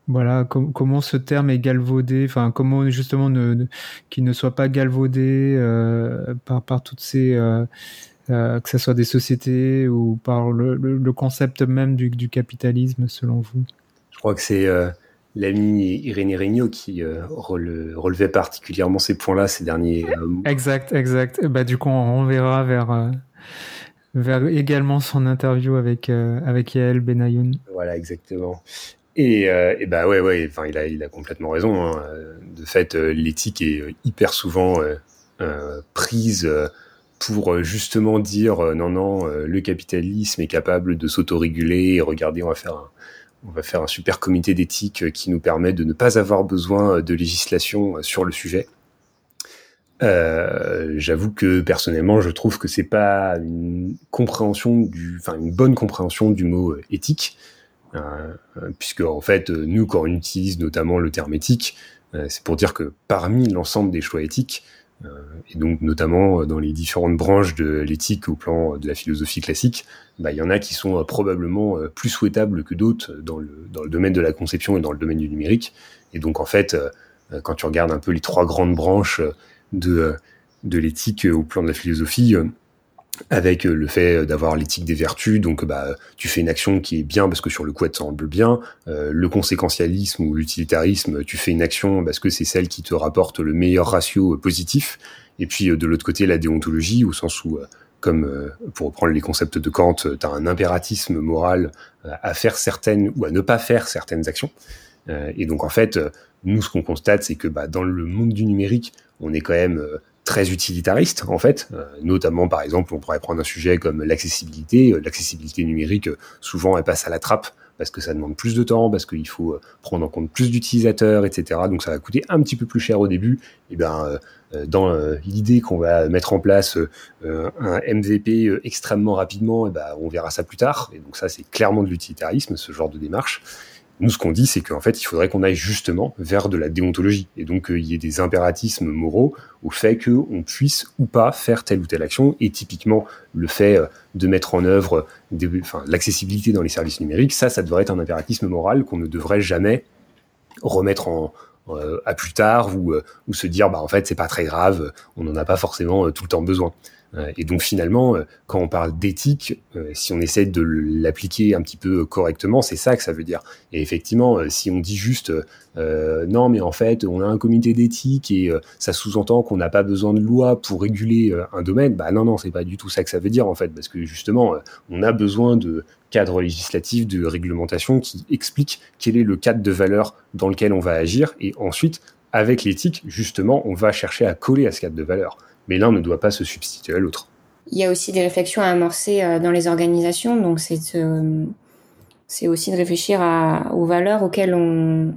voilà, comment ce terme est galvaudé, enfin comment justement ne, qu'il ne soit pas galvaudé euh, par, par toutes ces, euh, euh, que ce soit des sociétés ou par le, le, concept même du, du, capitalisme selon vous? Je crois que c'est l'ami Irénée Regnault qui relevait particulièrement ces points-là ces derniers mois. Exact, exact. Bah, du coup, on verra vers vers également son interview avec avec Yael Benayoun. Voilà, exactement. Et, euh, bah ouais, ouais, enfin, il a, il a complètement raison. Hein. De fait, euh, l'éthique est euh, hyper souvent euh, euh prise pour justement dire non, non, le capitalisme est capable de s'autoréguler regardez, on va faire un, on va faire un super comité d'éthique qui nous permet de ne pas avoir besoin de législation sur le sujet. Euh, J'avoue que personnellement, je trouve que c'est pas une compréhension du, enfin une bonne compréhension du mot éthique. Euh, puisque en fait, nous, quand on utilise notamment le terme éthique, euh, c'est pour dire que parmi l'ensemble des choix éthiques, euh, et donc notamment dans les différentes branches de l'éthique au plan de la philosophie classique, bah, il y en a qui sont probablement plus souhaitables que d'autres dans le, domaine de la conception et dans le domaine du numérique. Et donc en fait, quand tu regardes un peu les trois grandes branches de l'éthique au plan de la philosophie, avec euh, le fait d'avoir l'éthique des vertus, donc bah tu fais une action qui est bien parce que sur le coup elle te semble bien, euh, le conséquentialisme ou l'utilitarisme, tu fais une action parce que c'est celle qui te rapporte le meilleur ratio positif, et puis euh, de l'autre côté la déontologie au sens où comme pour reprendre les concepts de Kant, tu as un impératisme moral à faire certaines ou à ne pas faire certaines actions. et donc en fait, nous ce qu'on constate, c'est que bah, dans le monde du numérique, on est quand même très utilitariste en fait, euh, notamment par exemple on pourrait prendre un sujet comme l'accessibilité, euh, l'accessibilité numérique euh, souvent elle passe à la trappe parce que ça demande plus de temps, parce qu'il faut prendre en compte plus d'utilisateurs, etc. Donc ça va coûter un petit peu plus cher au début. Et ben dans l'idée qu'on va mettre en place un MVP extrêmement rapidement, et ben on verra ça plus tard. Et donc ça c'est clairement de l'utilitarisme ce genre de démarche. Nous, ce qu'on dit, c'est qu'en fait, il faudrait qu'on aille justement vers de la déontologie, et donc qu'il y ait des impératismes moraux au fait qu'on puisse ou pas faire telle ou telle action, et typiquement le fait euh, de mettre en œuvre enfin, l'accessibilité dans les services numériques, ça, ça devrait être un impératisme moral qu'on ne devrait jamais remettre en, euh, à plus tard ou, euh, ou se dire bah en fait c'est pas très grave, on n'en a pas forcément tout le temps besoin. Euh, et donc finalement, euh, quand on parle d'éthique, euh, si on essaie de l'appliquer un petit peu correctement, c'est ça que ça veut dire. Et effectivement, si on dit juste non, mais en fait, on a un comité d'éthique et ça sous-entend qu'on n'a pas besoin de loi pour réguler un domaine, bah non, non, c'est pas du tout ça que ça veut dire en fait, parce que justement, on a besoin de cadres législatifs, de réglementation qui expliquent quel est le cadre de valeur dans lequel on va agir et ensuite, avec l'éthique, justement, on va chercher à coller à ce cadre de valeur mais l'un ne doit pas se substituer à l'autre. Il y a aussi des réflexions à amorcer euh, dans les organisations, donc c'est aussi de réfléchir aux valeurs auxquelles on,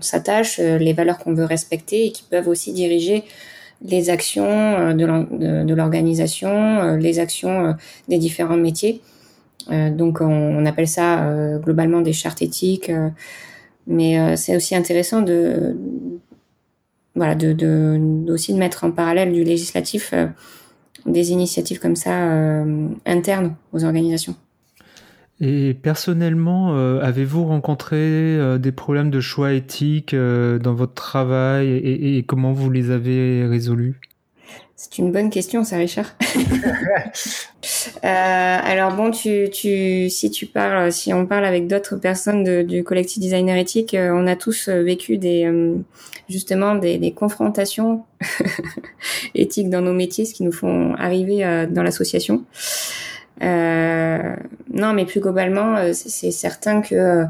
s'attache, euh, les valeurs qu'on veut respecter et qui peuvent aussi diriger les actions euh, de l'organisation, les actions des différents métiers. Donc on, on appelle ça globalement des chartes éthiques, mais c'est aussi intéressant de voilà, de, de, aussi de mettre en parallèle du législatif euh, des initiatives comme ça euh, internes aux organisations. Et personnellement, euh, avez-vous rencontré des problèmes de choix éthiques dans votre travail et, et, comment vous les avez résolus? C'est une bonne question, ça, Richard. (laughs) euh, alors bon, tu, tu, si tu parles, si on parle avec d'autres personnes de, du collectif designer éthique, euh, on a tous euh, vécu des, euh, justement, des, des confrontations (laughs) éthiques dans nos métiers, ce qui nous font arriver dans l'association. non, mais plus globalement, c'est certain que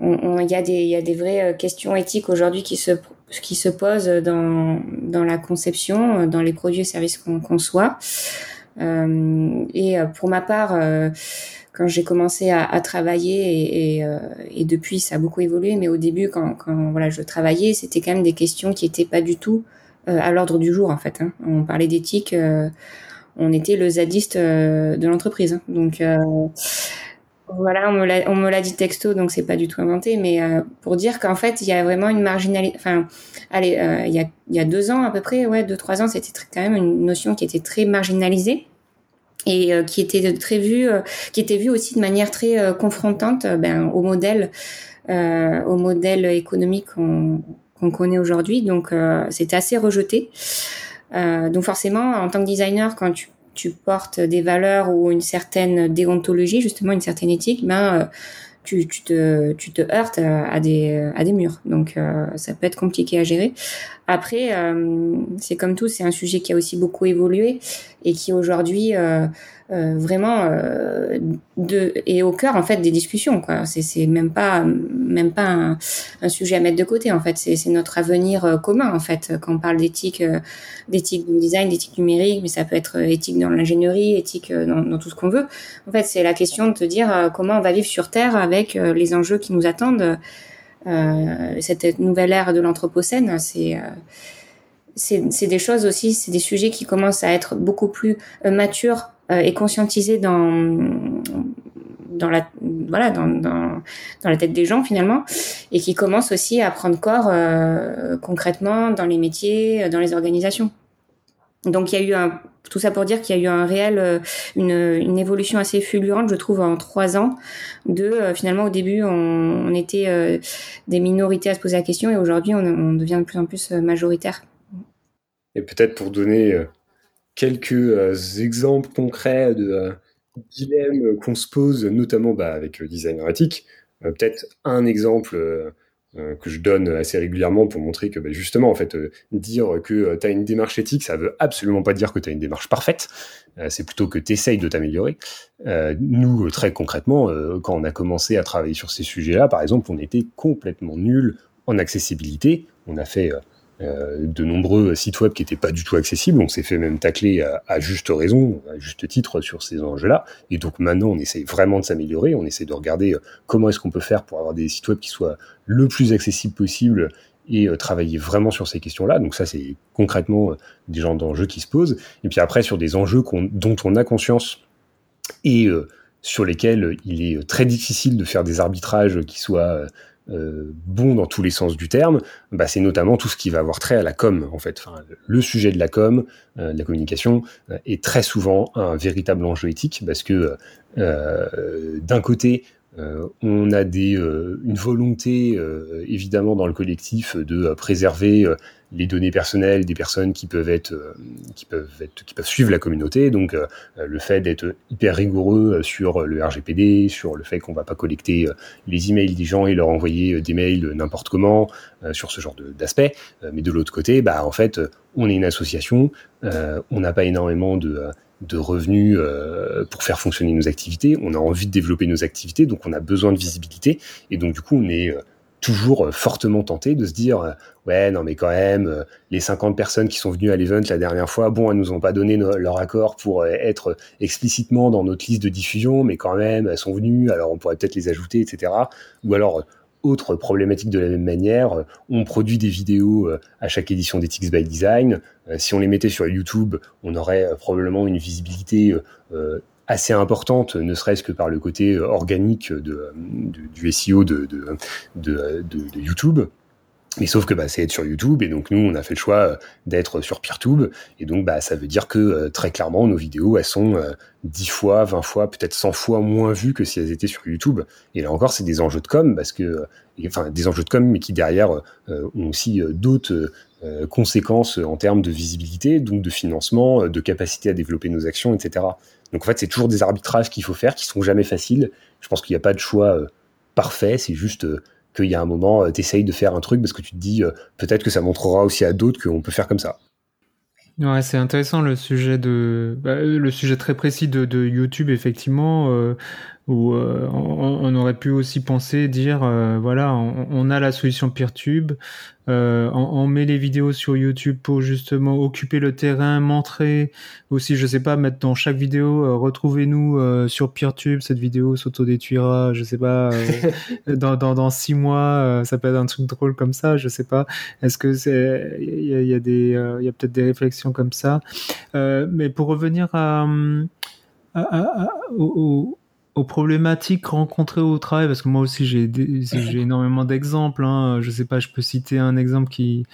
il y a des, il y a des vraies questions éthiques aujourd'hui qui se qui se pose dans, dans la conception, dans les produits et services qu'on conçoit. Euh, et euh, pour ma part, euh, quand j'ai commencé à, à travailler et, et, euh, et, depuis ça a beaucoup évolué, mais au début quand, quand voilà je travaillais, c'était quand même des questions qui étaient pas du tout euh, à l'ordre du jour en fait. Hein. On parlait d'éthique, on était le zadiste de l'entreprise, hein. donc voilà, on me l'a dit texto, donc c'est pas du tout inventé, mais euh, pour dire qu'en fait, il y a vraiment une marginalité. Enfin, allez, euh, il, y a, deux ans à peu près, ouais, deux trois ans, c'était quand même une notion qui était très marginalisée et euh, qui était très vue, qui était vue aussi de manière très confrontante, ben, au modèle, au modèle économique qu'on connaît aujourd'hui. Donc, c'était assez rejeté. donc forcément, en tant que designer, quand tu tu portes des valeurs ou une certaine déontologie, justement une certaine éthique, ben euh, tu, te, heurtes à des, à des murs. Donc euh, ça peut être compliqué à gérer. Après, euh, c'est comme tout, c'est un sujet qui a aussi beaucoup évolué et qui aujourd'hui euh, vraiment euh, de et au cœur en fait des discussions quoi. C'est même pas même pas un, sujet à mettre de côté en fait. C'est notre avenir commun en fait. Quand on parle d'éthique d'éthique du design d'éthique numérique mais ça peut être éthique dans l'ingénierie éthique dans, dans, tout ce qu'on veut. En fait c'est la question de te dire comment on va vivre sur terre avec les enjeux qui nous attendent cette nouvelle ère de l'anthropocène c'est c'est des choses aussi, c'est des sujets qui commencent à être beaucoup plus matures euh, et conscientisé dans dans la voilà dans, dans, dans la tête des gens finalement et qui commence aussi à prendre corps euh, concrètement dans les métiers euh, dans les organisations. Donc il y a eu un tout ça pour dire qu'il y a eu un réel euh, une, évolution assez fulgurante je trouve en trois ans de finalement au début on, était des minorités à se poser la question et aujourd'hui on, devient de plus en plus majoritaire et peut-être pour donner quelques euh, exemples concrets de euh, dilemmes qu'on se pose, notamment bah, avec le designer éthique. Euh, peut-être un exemple que je donne assez régulièrement pour montrer que bah, justement, en fait, dire que tu as une démarche éthique, ça veut absolument pas dire que tu as une démarche parfaite. c'est plutôt que tu essayes de t'améliorer. nous, très concrètement, quand on a commencé à travailler sur ces sujets-là, par exemple, on était complètement nuls en accessibilité. On a fait euh, de nombreux sites web qui n'étaient pas du tout accessibles. On s'est fait même tacler à, juste raison, à juste titre sur ces enjeux-là. Et donc maintenant, on essaye vraiment de s'améliorer. On essaie de regarder euh, comment est-ce qu'on peut faire pour avoir des sites web qui soient le plus accessibles possible et euh, travailler vraiment sur ces questions-là. Donc ça, c'est concrètement des genres d'enjeux qui se posent. Et puis après, sur des enjeux dont on a conscience et sur lesquels il est très difficile de faire des arbitrages qui soient euh, bon dans tous les sens du terme, bah, c'est notamment tout ce qui va avoir trait à la com, en fait. Enfin, le sujet de la com, euh, de la communication, euh, est très souvent un véritable enjeu éthique, parce que euh, d'un côté, euh, on a euh, une volonté, euh, évidemment, dans le collectif de préserver les données personnelles des personnes qui peuvent être, suivre la communauté. Donc, le fait d'être hyper rigoureux sur le RGPD, sur le fait qu'on va pas collecter les emails des gens et leur envoyer des mails n'importe comment, sur ce genre d'aspect. mais de l'autre côté, bah, en fait, on est une association, on n'a pas énormément de de revenus euh, pour faire fonctionner nos activités. On a envie de développer nos activités, donc on a besoin de visibilité. Et donc du coup, on est euh, toujours euh, fortement tenté de se dire ouais non mais quand même les 50 personnes qui sont venues à l'event la dernière fois bon elles nous ont pas donné leur accord pour être explicitement dans notre liste de diffusion mais quand même elles sont venues alors on pourrait peut-être les ajouter etc ou alors autre problématique de la même manière, euh, on produit des vidéos euh, à chaque édition d'Ethics by Design. Euh, si on les mettait sur YouTube, on aurait probablement une visibilité assez importante, ne serait-ce que par le côté organique du SEO de YouTube. Mais sauf que bah, c'est être sur YouTube et donc nous on a fait le choix euh, d'être sur PeerTube et donc bah ça veut dire que euh, très clairement nos vidéos elles sont euh, 10 fois, 20 fois, peut-être 100 fois moins vues que si elles étaient sur YouTube. Et là encore c'est des enjeux de com parce que enfin des enjeux de com mais qui derrière ont aussi d'autres conséquences en termes de visibilité, donc de financement, de capacité à développer nos actions, etc. Donc en fait, c'est toujours des arbitrages qu'il faut faire qui sont jamais faciles. Je pense qu'il n'y a pas de choix parfait, c'est juste qu'il y a un moment, tu essayes de faire un truc parce que tu te dis peut-être que ça montrera aussi à d'autres qu'on peut faire comme ça. Ouais, c'est intéressant le sujet de bah, le sujet très précis de, YouTube effectivement. Euh, où euh, on, aurait pu aussi penser dire euh, voilà on, a la solution PeerTube, euh, on, met les vidéos sur YouTube pour justement occuper le terrain, montrer aussi je sais pas mettre dans chaque vidéo retrouvez-nous sur PeerTube cette vidéo s'autodétruira je sais pas (laughs) dans, dans, dans six mois ça peut être un truc drôle comme ça je sais pas. Est-ce que c'est il y a, y a, des il y a peut-être des réflexions comme ça. Mais pour revenir à, à, à au, aux problématiques rencontrées au travail, parce que moi aussi j'ai j'ai (laughs) énormément d'exemples. Hein. Je sais pas, je peux citer un exemple qui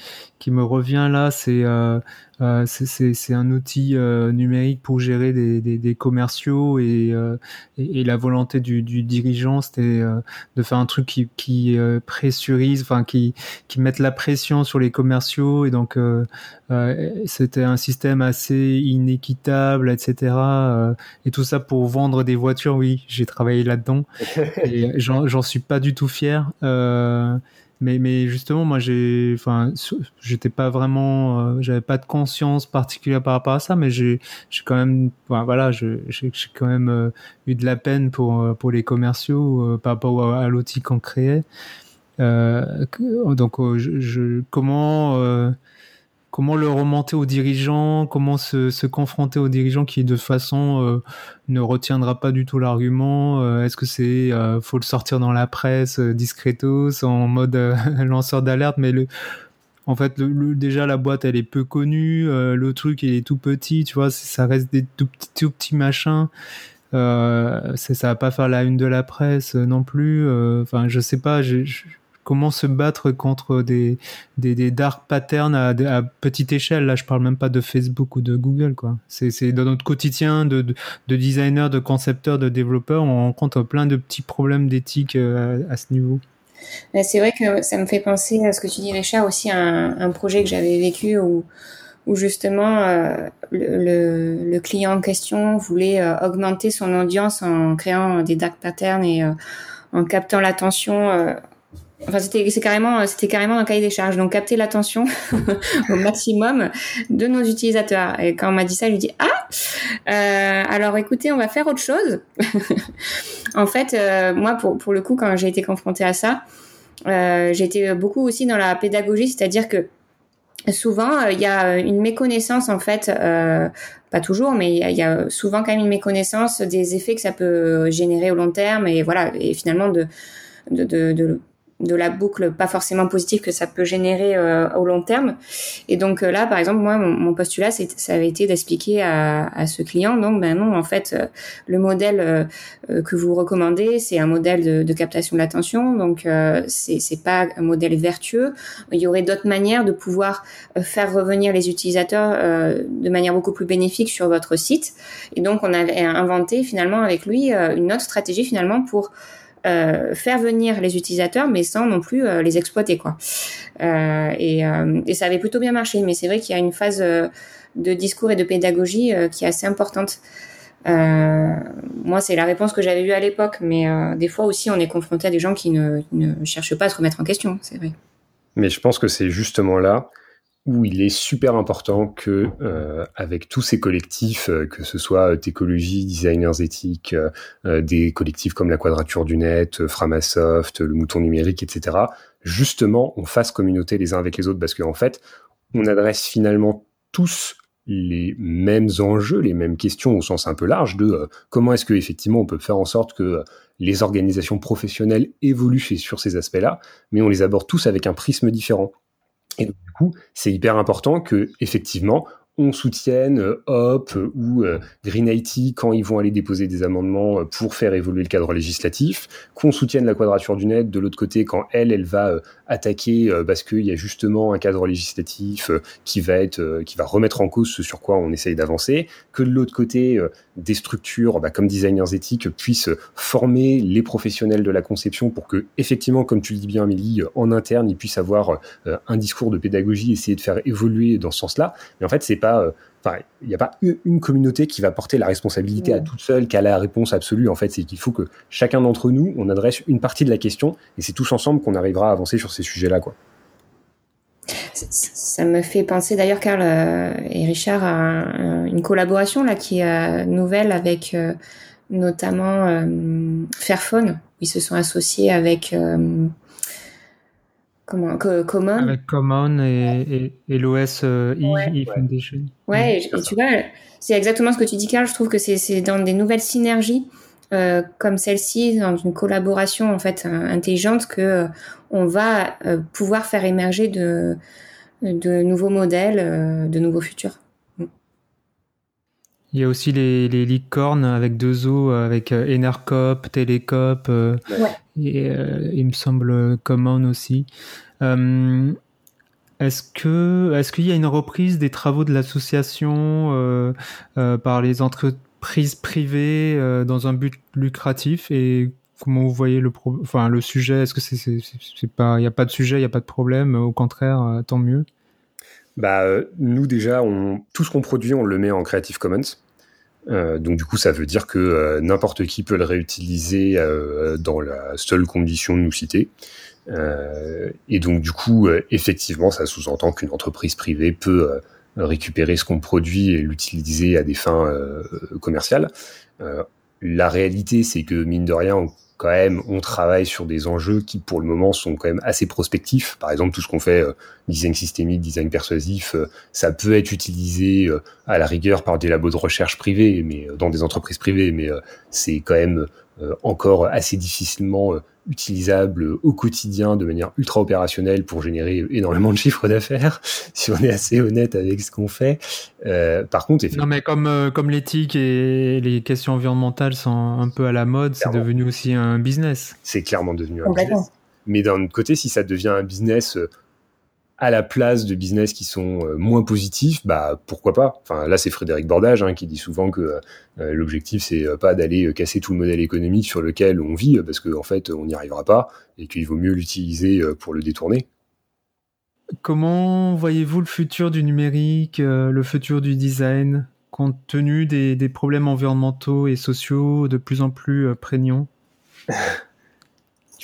qui me revient là, c'est euh, euh, c'est un outil euh, numérique pour gérer des, des, des commerciaux et, et, et, la volonté du, du dirigeant, c'était de faire un truc qui, qui pressurise, enfin qui, qui mette la pression sur les commerciaux et donc c'était un système assez inéquitable, etc. et tout ça pour vendre des voitures, oui, j'ai travaillé là-dedans (laughs) et j'en suis pas du tout fier. Euh, mais, mais justement, moi, j'ai, enfin, j'étais pas vraiment, euh, j'avais pas de conscience particulière par rapport à ça, mais j'ai, j'ai quand même, voilà, j'ai, j'ai quand même euh, eu de la peine pour euh, pour les commerciaux par rapport à, l'outil qu'on créait. donc, je, je, comment comment le remonter aux dirigeants, comment se, confronter aux dirigeants qui de façon euh, ne retiendra pas du tout l'argument. Euh, est-ce que c'est euh, faut le sortir dans la presse discretos en mode (laughs) lanceur d'alerte, mais en fait déjà la boîte elle est peu connue, le truc il est tout petit, tu vois, ça reste des tout petits tout petits machins. Euh, ça va pas faire la une de la presse non plus. Enfin, je sais pas. Je, comment se battre contre des, des, dark patterns à, petite échelle. Là, je parle même pas de Facebook ou de Google, quoi. C'est, dans notre quotidien de, de, de designer, de concepteur, de développeur, on rencontre plein de petits problèmes d'éthique euh, à, ce niveau. C'est vrai que ça me fait penser à ce que tu dis, Richard, aussi à un, projet que j'avais vécu où, où justement euh, le, le, client en question voulait euh, augmenter son audience en créant des dark patterns et en captant l'attention Enfin, c'était carrément c'était carrément un cahier des charges. Donc capter l'attention (laughs) au maximum de nos utilisateurs. Et quand on m'a dit ça, je lui dis ah euh, alors écoutez, on va faire autre chose. (laughs) en fait, euh, moi pour pour le coup, quand j'ai été confrontée à ça, euh, été beaucoup aussi dans la pédagogie, c'est-à-dire que souvent il y a une méconnaissance en fait. Euh, pas toujours, mais il y, a souvent quand même une méconnaissance des effets que ça peut générer au long terme et voilà et finalement de, de, de la boucle pas forcément positive que ça peut générer euh, au long terme. Et donc euh, là, par exemple, moi, mon, postulat, ça avait été d'expliquer à, à, ce client, donc, ben non, en fait, euh, le modèle que vous recommandez, c'est un modèle de, de captation de l'attention, donc c'est c'est pas un modèle vertueux. Il y aurait d'autres manières de pouvoir faire revenir les utilisateurs de manière beaucoup plus bénéfique sur votre site. Et donc, on avait inventé finalement avec lui une autre stratégie finalement pour euh, faire venir les utilisateurs, mais sans non plus euh, les exploiter, quoi. Euh, et, et, ça avait plutôt bien marché, mais c'est vrai qu'il y a une phase de discours et de pédagogie qui est assez importante. moi, c'est la réponse que j'avais eue à l'époque, mais des fois aussi, on est confronté à des gens qui ne, ne cherchent pas à se remettre en question, c'est vrai. Mais je pense que c'est justement là où il est super important que, euh, avec tous ces collectifs, euh, que ce soit Técologie, Designers éthiques, euh, des collectifs comme la Quadrature du Net, Framasoft, le Mouton numérique, etc., justement, on fasse communauté les uns avec les autres, parce qu'en fait, on adresse finalement tous les mêmes enjeux, les mêmes questions au sens un peu large de comment est-ce que effectivement on peut faire en sorte que les organisations professionnelles évoluent sur ces aspects-là, mais on les aborde tous avec un prisme différent. Et du coup, c'est hyper important que, effectivement, on soutienne Hop ou Green IT quand ils vont aller déposer des amendements pour faire évoluer le cadre législatif, qu'on soutienne la quadrature du net de l'autre côté quand elle, elle va attaquer parce qu'il y a justement un cadre législatif qui va être, qui va remettre en cause ce sur quoi on essaye d'avancer, que de l'autre côté, des structures bah, comme designers éthiques puissent former les professionnels de la conception pour que, effectivement, comme tu le dis bien, Amélie, en interne, ils puissent avoir un discours de pédagogie, essayer de faire évoluer dans ce sens-là. Mais en fait, c'est pas, il n'y a pas une communauté qui va porter la responsabilité à toute seule, qui a la réponse absolue. En fait, c'est qu'il faut que chacun d'entre nous, on adresse une partie de la question, et c'est tous ensemble qu'on arrivera à avancer sur ces sujets-là, quoi. Ça me fait penser d'ailleurs, Karl et Richard, à une collaboration là qui est nouvelle avec notamment Fairphone. Ils se sont associés avec comment Common? Avec Common et, et, l'OS euh, e Foundation. Ouais et, tu vois c'est exactement ce que tu dis Carl je trouve que c'est dans des nouvelles synergies euh, comme celle-ci dans une collaboration en fait intelligente que euh, on va euh, pouvoir faire émerger de de nouveaux modèles euh, de nouveaux futurs il y a aussi les, les licornes avec deux os, avec Enercop, Telecop, ouais. et il me semble Common aussi. Euh, est-ce que est-ce qu'il y a une reprise des travaux de l'association euh, euh, par les entreprises privées dans un but lucratif? Et comment vous voyez le enfin le sujet? Est-ce que c'est c'est pas il n'y a pas de sujet, il n'y a pas de problème? Au contraire, tant mieux. Bah nous déjà, on, tout ce qu'on produit, on le met en Creative Commons. Donc du coup, ça veut dire que n'importe qui peut le réutiliser dans la seule condition de nous citer. Euh, et donc du coup, euh, effectivement, ça sous-entend qu'une entreprise privée peut euh, récupérer ce qu'on produit et l'utiliser à des fins commerciales. la réalité, c'est que mine de rien, quand même, on travaille sur des enjeux qui, pour le moment, sont quand même assez prospectifs. Par exemple, tout ce qu'on fait, design systémique, design persuasif, ça peut être utilisé à la rigueur par des labos de recherche privés, mais dans des entreprises privées, mais c'est quand même encore assez difficilement utilisable au quotidien de manière ultra opérationnelle pour générer énormément de chiffres d'affaires, (laughs) si on est assez honnête avec ce qu'on fait. Euh, par contre, non mais comme euh, comme l'éthique et les questions environnementales sont un peu à la mode, c'est devenu aussi un business. C'est clairement devenu un business. Mais d'un autre côté, si ça devient un business euh, à la place de business qui sont euh, moins positifs, bah pourquoi pas? Enfin là c'est Frédéric Bordage hein, qui dit souvent que euh, l'objectif c'est euh, pas d'aller casser tout le modèle économique sur lequel on vit parce qu'en en fait on n'y arrivera pas et qu'il vaut mieux l'utiliser pour le détourner. Comment voyez-vous le futur du numérique, le futur du design, compte tenu des, des problèmes environnementaux et sociaux de plus en plus prégnants? (laughs)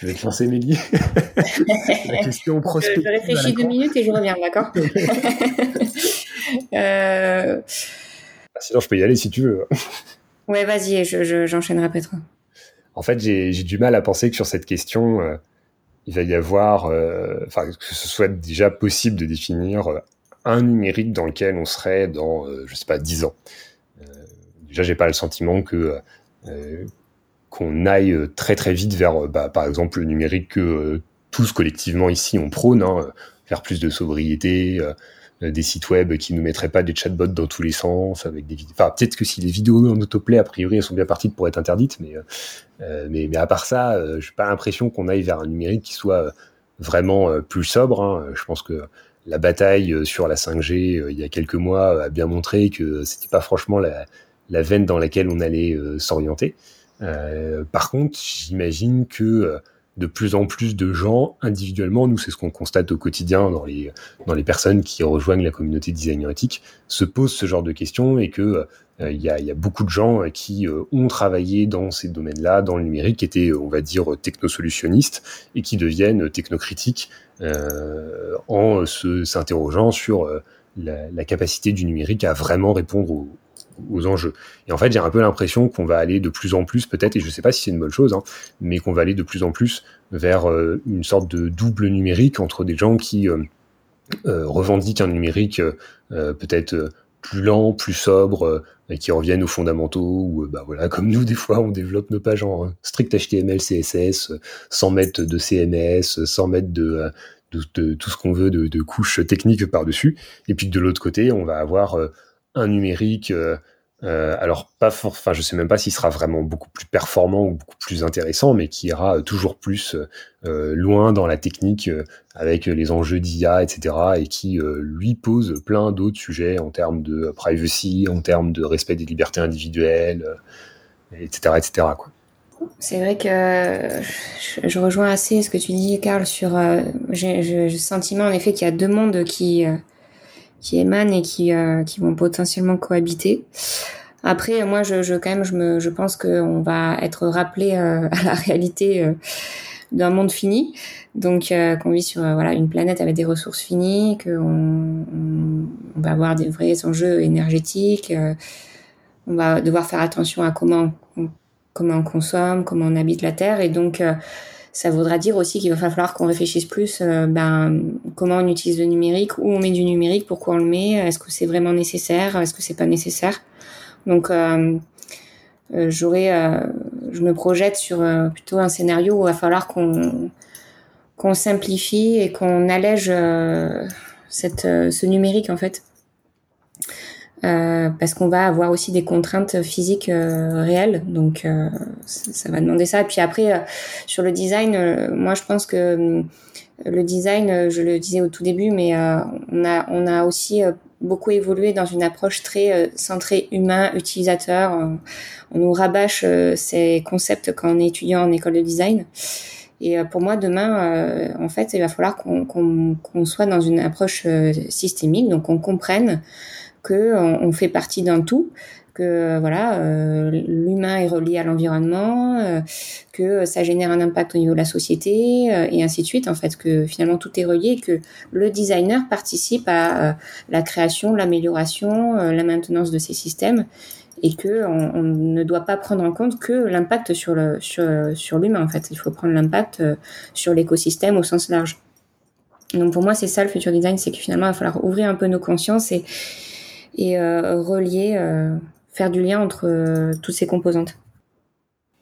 Tu veux te lancer, Mélie (laughs) La question prospective. Je, réfléchis deux minutes et je reviens, d'accord (laughs) (laughs) euh... Ah, sinon, je peux y aller si tu veux. ouais, vas-y, j'enchaînerai je, peut-être. En fait, j'ai du mal à penser que sur cette question, euh, il va y avoir, euh, enfin, que ce soit déjà possible de définir un numérique dans lequel on serait dans, je sais pas, dix ans. déjà, j'ai pas le sentiment que qu'on aille euh, très très vite vers, euh, bah, par exemple, le numérique que euh, tous collectivement ici on prône, hein, faire plus de sobriété, des sites web qui ne mettraient pas des chatbots dans tous les sens, avec des vidéos. Peut-être que si les vidéos en autoplay, a priori, elles sont bien parties pour être interdites, mais, mais, mais à part ça, euh, j'ai pas l'impression qu'on aille vers un numérique qui soit vraiment plus sobre. Hein. Je pense que la bataille sur la 5G il y a quelques mois a bien montré que c'était pas franchement la, la veine dans laquelle on allait s'orienter. Euh, par contre, j'imagine que euh, de plus en plus de gens individuellement, nous c'est ce qu'on constate au quotidien dans les personnes qui rejoignent la communauté designer éthique, se posent ce genre de questions et que euh, il y, a, beaucoup de gens qui ont travaillé dans ces domaines-là, dans le numérique, étaient, on va dire, technosolutionnistes et qui deviennent technocritiques en s'interrogeant sur la, capacité du numérique à vraiment répondre aux, aux enjeux. Et en fait, j'ai un peu l'impression qu'on va aller de plus en plus, peut-être, et je ne sais pas si c'est une bonne chose, hein, mais qu'on va aller de plus en plus vers euh, une sorte de double numérique entre des gens qui euh, euh, revendiquent un numérique peut-être plus lent, plus sobre, et qui reviennent aux fondamentaux, ou bah voilà, comme nous, des fois, on développe nos pages en strict HTML, CSS, sans mettre de CMS, sans mettre de de, tout ce qu'on veut de, de couches techniques par-dessus. Et puis de l'autre côté, on va avoir un numérique euh, alors pas, enfin je sais même pas s'il sera vraiment beaucoup plus performant ou beaucoup plus intéressant, mais qui ira toujours plus euh, loin dans la technique euh, avec les enjeux d'IA, etc. et qui lui pose plein d'autres sujets en termes de privacy, en termes de respect des libertés individuelles, etc., etc. C'est vrai que je, rejoins assez ce que tu dis, Karl, sur. J'ai le sentiment en effet qu'il y a deux mondes qui qui émanent et qui, euh, qui vont potentiellement cohabiter. Après, moi, je, je quand même, je, me, je pense qu'on va être rappelé euh, (laughs) à la réalité euh, d'un monde fini. Donc, qu'on vit sur voilà une planète avec des ressources finies, qu'on on, va avoir des vrais enjeux énergétiques. on va devoir faire attention à comment on, comment on consomme, comment on habite la Terre. Et donc, ça voudra dire aussi qu'il va falloir qu'on réfléchisse plus euh, ben, comment on utilise le numérique, où on met du numérique, pourquoi on le met, est-ce que c'est vraiment nécessaire, est-ce que c'est pas nécessaire. Donc euh, euh j'aurais, euh, je me projette sur plutôt un scénario où il va falloir qu'on qu'on simplifie et qu'on allège cette, ce numérique en fait euh, parce qu'on va avoir aussi des contraintes physiques euh, réelles. Donc, euh, ça, va demander ça. Et puis après, sur le design, moi, je pense que le design, je le disais au tout début, mais on a on a aussi beaucoup évolué dans une approche très centrée humain, utilisateur. On, nous rabâche ces concepts quand on est étudiant en école de design. Et pour moi, demain, en fait, il va falloir qu'on qu'on soit dans une approche systémique, donc qu'on comprenne que on, fait partie d'un tout, que voilà, euh, l'humain est relié à l'environnement, euh, que ça génère un impact au niveau de la société euh, et ainsi de suite. En fait, que finalement tout est relié, que le designer participe à la création, l'amélioration, la maintenance de ces systèmes et que on, ne doit pas prendre en compte que l'impact sur le sur, sur l'humain. En fait, il faut prendre l'impact sur l'écosystème au sens large. Donc pour moi, c'est ça le futur design, c'est que finalement, il va falloir ouvrir un peu nos consciences et et euh, relier, euh, faire du lien entre euh, toutes ces composantes.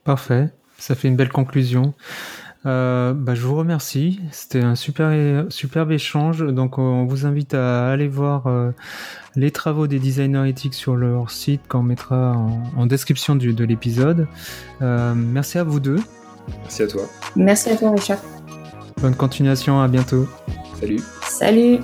Parfait, ça fait une belle conclusion. Euh, bah, je vous remercie. C'était un super, superbe échange. Donc, on vous invite à aller voir euh, les travaux des designers éthiques sur leur site qu'on mettra en, en description du, de l'épisode. Euh, merci à vous deux. Merci à toi. Merci à toi, Richard. Bonne continuation. À bientôt. Salut. Salut.